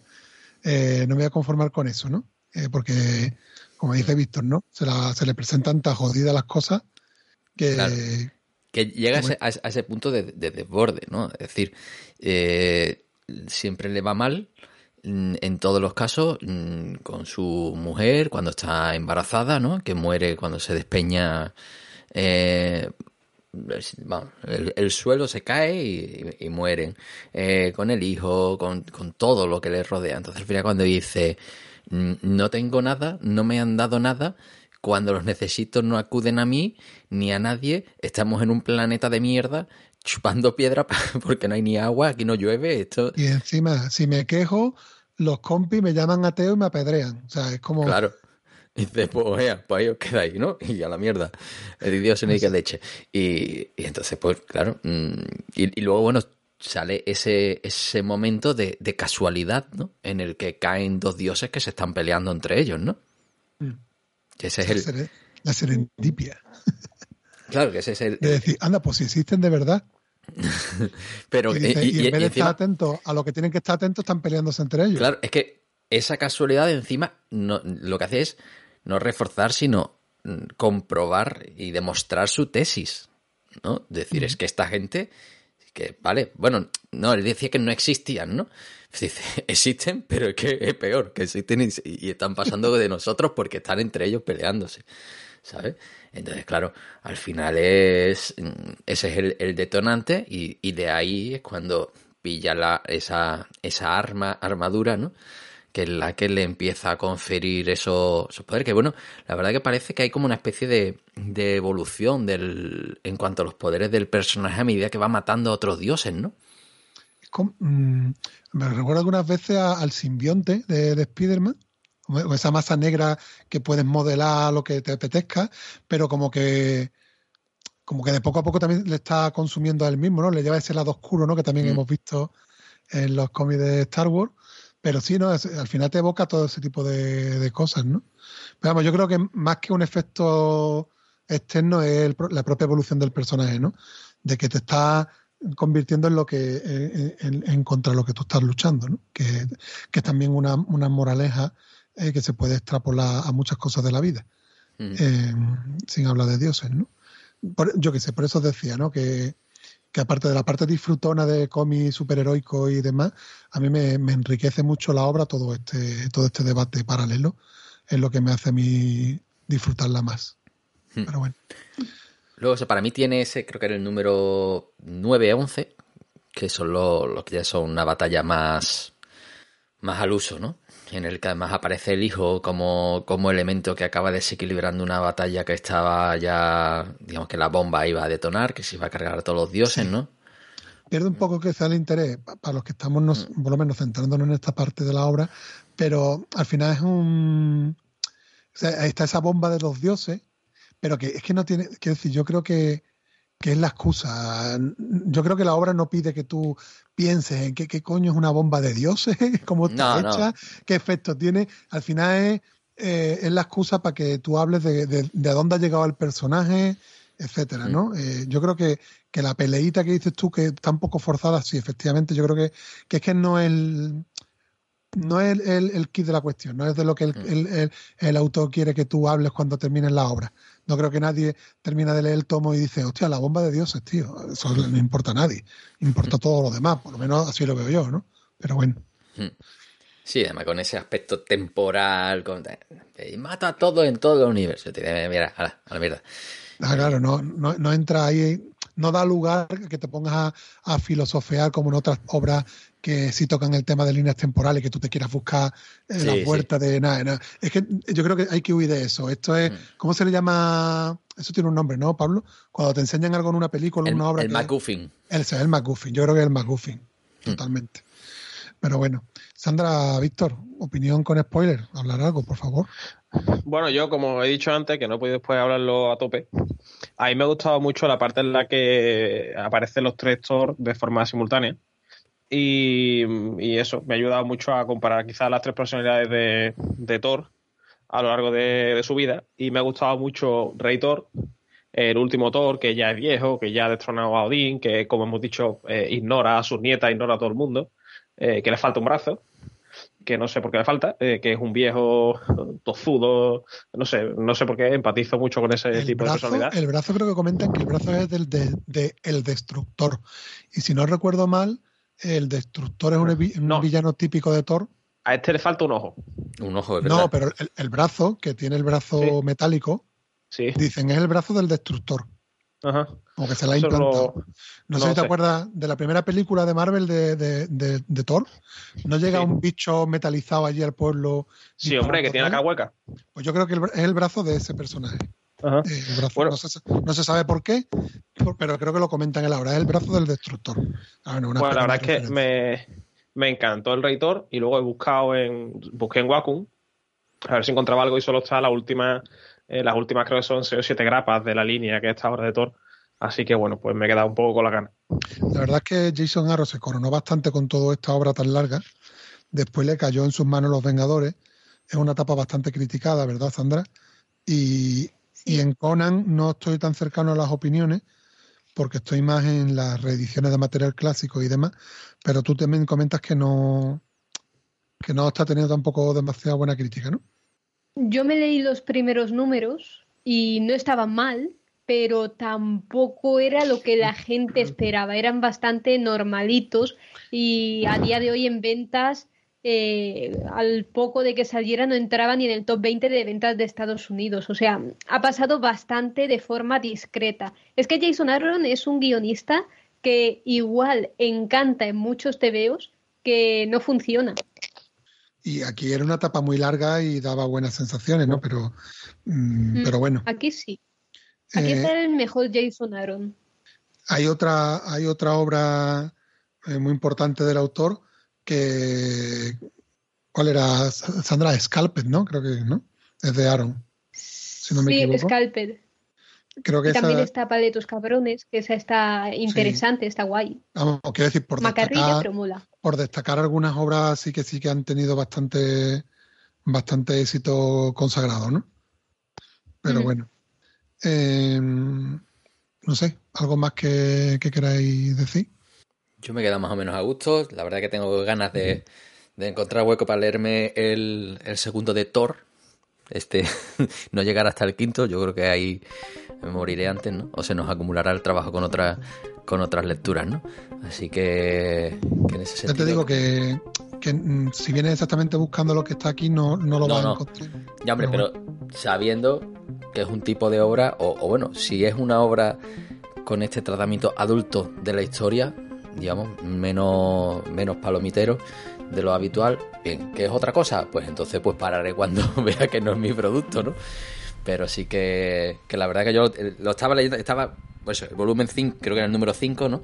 eh, no me voy a conformar con eso, ¿no? Eh, porque, como dice Víctor, ¿no? Se, la- se le presentan tan jodidas las cosas que... Claro. Que llega a ese, a ese- a ese punto de, de desborde, ¿no? Es decir, eh, siempre le va mal mm, en todos los casos mm, con su mujer cuando está embarazada, ¿no? Que muere cuando se despeña. eh, el, el suelo se cae y, y mueren. Eh, con el hijo, con, con todo lo que le rodea. Entonces, al final, cuando dice "Mm, no tengo nada, no me han dado nada, cuando los necesito no acuden a mí ni a nadie, estamos en un planeta de mierda chupando piedra [laughs] porque no hay ni agua, aquí no llueve, esto... Y encima, si me quejo, los compis me llaman ateo y me apedrean. O sea, es como... Claro. [laughs] Y dice, pues, ea, pues ahí os quedáis, ¿no? Y a la mierda. El Dios se que leche. Y, y entonces, pues, claro. mm, Y, y luego, bueno, sale ese, ese momento de, de casualidad, ¿no? En el que caen dos dioses que se están peleando entre ellos, ¿no? Mm. Que ese es el. La serendipia. [laughs] Claro, que ese es el. De decir, anda, pues si existen de verdad. [laughs] Pero, y, dice- y- y y- en vez de encima- estar atentos a lo que tienen que estar atentos, están peleándose entre ellos. Claro, es que esa casualidad encima no, lo que hace es no reforzar, sino mm, comprobar y demostrar su tesis. ¿no? Decir, es que esta gente, que, vale, bueno, no, él decía que no existían, ¿no? Dice, [laughs] existen, pero es que es peor, que existen y, y están pasando de nosotros porque están entre ellos peleándose, ¿sabes? Entonces, claro, al final es, mm, ese es el, el detonante y, y de ahí es cuando pilla la, esa, esa arma, armadura, ¿no? Que es la que le empieza a conferir esos, esos poderes. Que bueno, la verdad que parece que hay como una especie de, de evolución del, en cuanto a los poderes del personaje a medida que va matando a otros dioses, ¿no? Mm, me recuerda algunas veces a- al simbionte de, de Spider-Man, o o esa masa negra que puedes modelar lo que te apetezca, pero como que como que de poco a poco también le está consumiendo a él mismo, ¿no? Le lleva ese lado oscuro, ¿no? Que también Mm. hemos visto en los cómics de Star Wars. Pero sí, ¿no? Es- al final te evoca todo ese tipo de, de cosas, ¿no? Pero vamos, yo creo que más que un efecto externo es el la propia evolución del personaje, ¿no? De que te está convirtiendo en lo que en, en- en contra lo que tú estás luchando, ¿no? Que, que es también una, una moraleja eh, que se puede extrapolar a muchas cosas de la vida, Mm. eh, sin hablar de dioses, ¿no? Por- yo qué sé, por eso decía, ¿no? Que, que aparte de la parte disfrutona de cómic superheroico y demás, a mí me, me enriquece mucho la obra todo este, todo este debate paralelo, es lo que me hace a mí disfrutarla más. Hmm. Pero bueno, Luego, o sea, para mí tiene ese, creo que era el número 9-11, que son los, los que ya son una batalla más, más al uso, ¿no? En el que además aparece el hijo como, como elemento que acaba desequilibrando una batalla que estaba ya, digamos que la bomba iba a detonar, que se iba a cargar a todos los dioses, Sí. ¿no? pierde un poco quizá el interés pa- para los que estamos, nos- por lo menos, centrándonos en esta parte de la obra, pero al final es un... O sea, ahí está esa bomba de los dioses, pero que es que no tiene... Quiero decir, yo creo que, que es la excusa. Yo creo que la obra no pide que tú pienses en qué, qué coño es una bomba de dioses, [laughs] cómo está No, no. hecha, qué efecto tiene. Al final es, eh, es la excusa para que tú hables de, de, de a dónde ha llegado el personaje, etcétera, ¿no? Eh, yo creo que, que la peleita que dices tú, que está un poco forzada, sí, efectivamente, yo creo que, que es que no es el no es el, el, el kit de la cuestión, no es de lo que el, el, el- el autor quiere que tú hables cuando termines la obra. No creo que nadie termina de leer el tomo y dice, hostia, la bomba de dioses, tío. Eso no importa a nadie. Importa todo lo demás, por lo menos así lo veo yo, ¿no? Pero bueno. Sí, además con ese aspecto temporal, con... y mata a todo en todo el universo. Dice, Mira, a la, a la mierda. Ah, claro, no, no, no entra ahí, no da lugar a que te pongas a, a filosofear como en otras obras que sí tocan el tema de líneas temporales, que tú te quieras buscar eh, Sí, la sí. vuelta de nada, nada. Es que yo creo que hay que huir de eso. Esto es, Mm. ¿cómo se le llama? Eso tiene un nombre, ¿no, Pablo? Cuando te enseñan algo en una película, en una obra. el MacGuffin. El, el MacGuffin, yo creo que es el MacGuffin, Hmm. totalmente. Pero bueno, Sandra, Víctor, opinión con spoiler, hablar algo, por favor. Bueno, yo, como he dicho antes, que no he podido después hablarlo a tope, a mí me ha gustado mucho la parte en la que aparecen los tres Thor de forma simultánea. Y, y eso, me ha ayudado mucho a comparar quizás las tres personalidades de, de Thor a lo largo de, de su vida. Y me ha gustado mucho Rey Thor, el último Thor, que ya es viejo, que ya ha destronado a Odín, que como hemos dicho, eh, ignora a sus nietas, ignora a todo el mundo, eh, que le falta un brazo. que no sé por qué me falta, eh, que es un viejo tozudo, no sé, no sé por qué empatizo mucho con ese El tipo de brazo, personalidad. el brazo creo que comentan que el brazo es del de, de El Destructor. Y si no recuerdo mal, el Destructor es un, vi- un No. villano típico de Thor. A este le falta un ojo. Un ojo, de verdad. No, pero el, el brazo, que tiene el brazo Sí. metálico, Sí. dicen es el brazo del Destructor. Ajá. Como que se la ha implantado. lo- No, sé si te sé. acuerdas de la primera película de Marvel de, de, de- de Thor. No llega Sí. un bicho metalizado allí al pueblo. Sí, hombre, que tiene la disparando cara hueca. rayos. Pues yo creo que el es el brazo de ese personaje. Ajá. El brazo. Bueno. No, se, no se sabe por qué, pero creo que lo comentan en la hora. Es el brazo del destructor. Ah, bueno, una Bueno, la verdad es que me, me encantó el Rey Thor y luego he buscado en. Busqué en Wacom a ver si encontraba algo y solo está la última. eh, las últimas creo que son 6 o 7 grapas de la línea que está ahora de Thor. Así que bueno, pues me he quedado un poco con la gana. La verdad es que Jason Aaron se coronó bastante con toda esta obra tan larga. Después le cayó en sus manos Los Vengadores. Es una etapa bastante criticada, ¿verdad, Sandra? Y, y en Conan no estoy tan cercano a las opiniones porque estoy más en las reediciones de material clásico y demás. Pero tú también comentas que no que no está teniendo tampoco demasiada buena crítica, ¿no? Yo me leí los primeros números y no estaban mal, pero tampoco era lo que la gente esperaba. Eran bastante normalitos y a día de hoy en ventas, eh, al poco de que saliera, no entraba ni en el top 20 de ventas de Estados Unidos. O sea, ha pasado bastante de forma discreta. Es que Jason Aaron es un guionista que igual encanta en muchos TVOs que no funciona. Y aquí era una etapa muy larga y daba buenas sensaciones, ¿no? Pero, mm, pero bueno. Aquí sí. Aquí Eh, está el mejor Jason Aaron. Hay otra, hay otra obra eh, muy importante del autor que. ¿Cuál era? Sandra Scalped, ¿no? Creo que, ¿no? Es de Aaron. Si no me sí, equivoco. Scalped. Creo que Y también esa. está Paletos Cabrones, que esa está interesante, está guay. Vamos, quiero decir, por destacar, por destacar algunas obras sí que sí que han tenido bastante, bastante éxito consagrado, ¿no? Pero bueno. Eh, no sé, ¿algo más que, que queráis decir? Yo me he quedado más o menos a gusto. La verdad que tengo ganas de, de encontrar hueco para leerme el, el segundo de Thor. Este, [laughs] no llegar hasta el quinto, yo creo que ahí me moriré antes, ¿no? O se nos acumulará el trabajo con otras con otras lecturas, ¿no? Así que, que en ese Ya sentido. te digo que, que, mm, si vienes exactamente buscando lo que está aquí, no, no lo No, vas no. a encontrar. Ya, hombre, Pero pero sabiendo que es un tipo de obra, o, o bueno, si es una obra con este tratamiento adulto de la historia, digamos, menos, menos palomitero de lo habitual, bien, ¿qué es otra cosa? Pues entonces pues pararé cuando [laughs] vea que no es mi producto, ¿no? Pero sí que, que la verdad que yo eh, lo estaba leyendo, estaba, pues el volumen 5, creo que era el número 5, ¿no?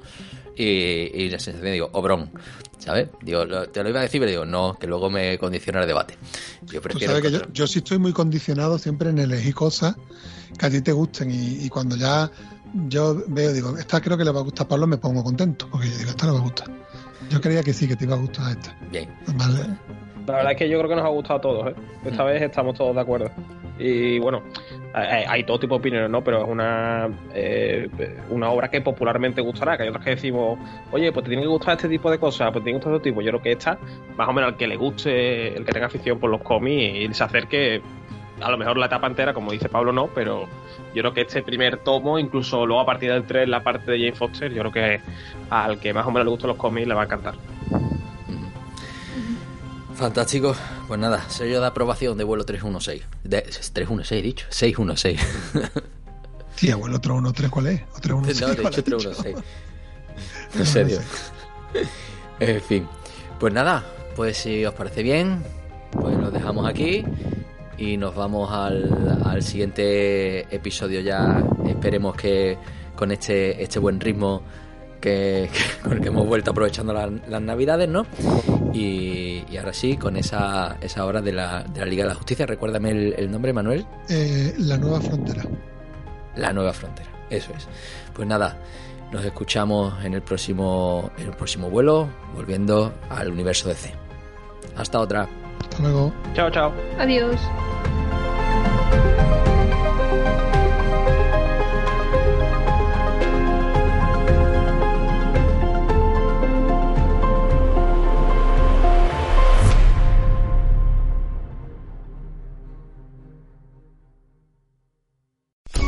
Y, y la sensación, digo, obrón, ¿sabes? Digo, lo- te lo iba a decir, pero digo, no, que luego me condiciona el debate. Yo prefiero sabes que yo, yo sí estoy muy condicionado siempre en elegir cosas que a ti te gusten y, y cuando ya yo veo, digo, esta creo que le va a gustar a Pablo, me pongo contento, porque yo digo, esta le va a gustar. Yo creía que sí, que te iba a gustar esta. Bien. Vale. La verdad es que yo creo que nos ha gustado a todos, ¿eh? Esta Mm. vez estamos todos de acuerdo. Y bueno, hay, hay todo tipo de opiniones, ¿no? Pero es una, eh, una obra que popularmente gustará. Que hay otras que decimos, oye, pues te tiene que gustar este tipo de cosas, pues te tiene que gustar este tipo. Yo creo que esta, más o menos al que le guste, el que tenga afición por los cómics y se acerque, a lo mejor la etapa entera, como dice Pablo, no, pero yo creo que este primer tomo, incluso luego a partir del 3, la parte de Jane Foster, yo creo que al que más o menos le gustan los cómics le va a encantar. Fantástico. Pues nada, sello de aprobación de vuelo 316. De, 316, he dicho. 616. [laughs] Sí, abuelo, otro 1, 3, ¿cuál es? Otro 1, no, de hecho 316. [laughs] En serio. En fin. Pues nada, pues si os parece bien, pues lo dejamos aquí y nos vamos al, al siguiente episodio ya. Esperemos que con este, este buen ritmo que, que- [laughs] con el que hemos vuelto aprovechando la- las navidades, ¿no? Y, y ahora sí, con esa, esa hora de la, de la Liga de la Justicia, recuérdame el, el nombre, Manuel. Eh, la nueva frontera. La nueva frontera, eso es. Pues nada, nos escuchamos en el próximo, en el próximo vuelo, volviendo al universo DC. Hasta otra. luego. Chao, chao. Adiós.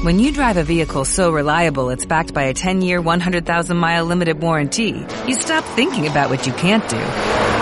When you drive a vehicle so reliable it's backed by a 10-year, 100,000-mile limited warranty, you stop thinking about what you can't do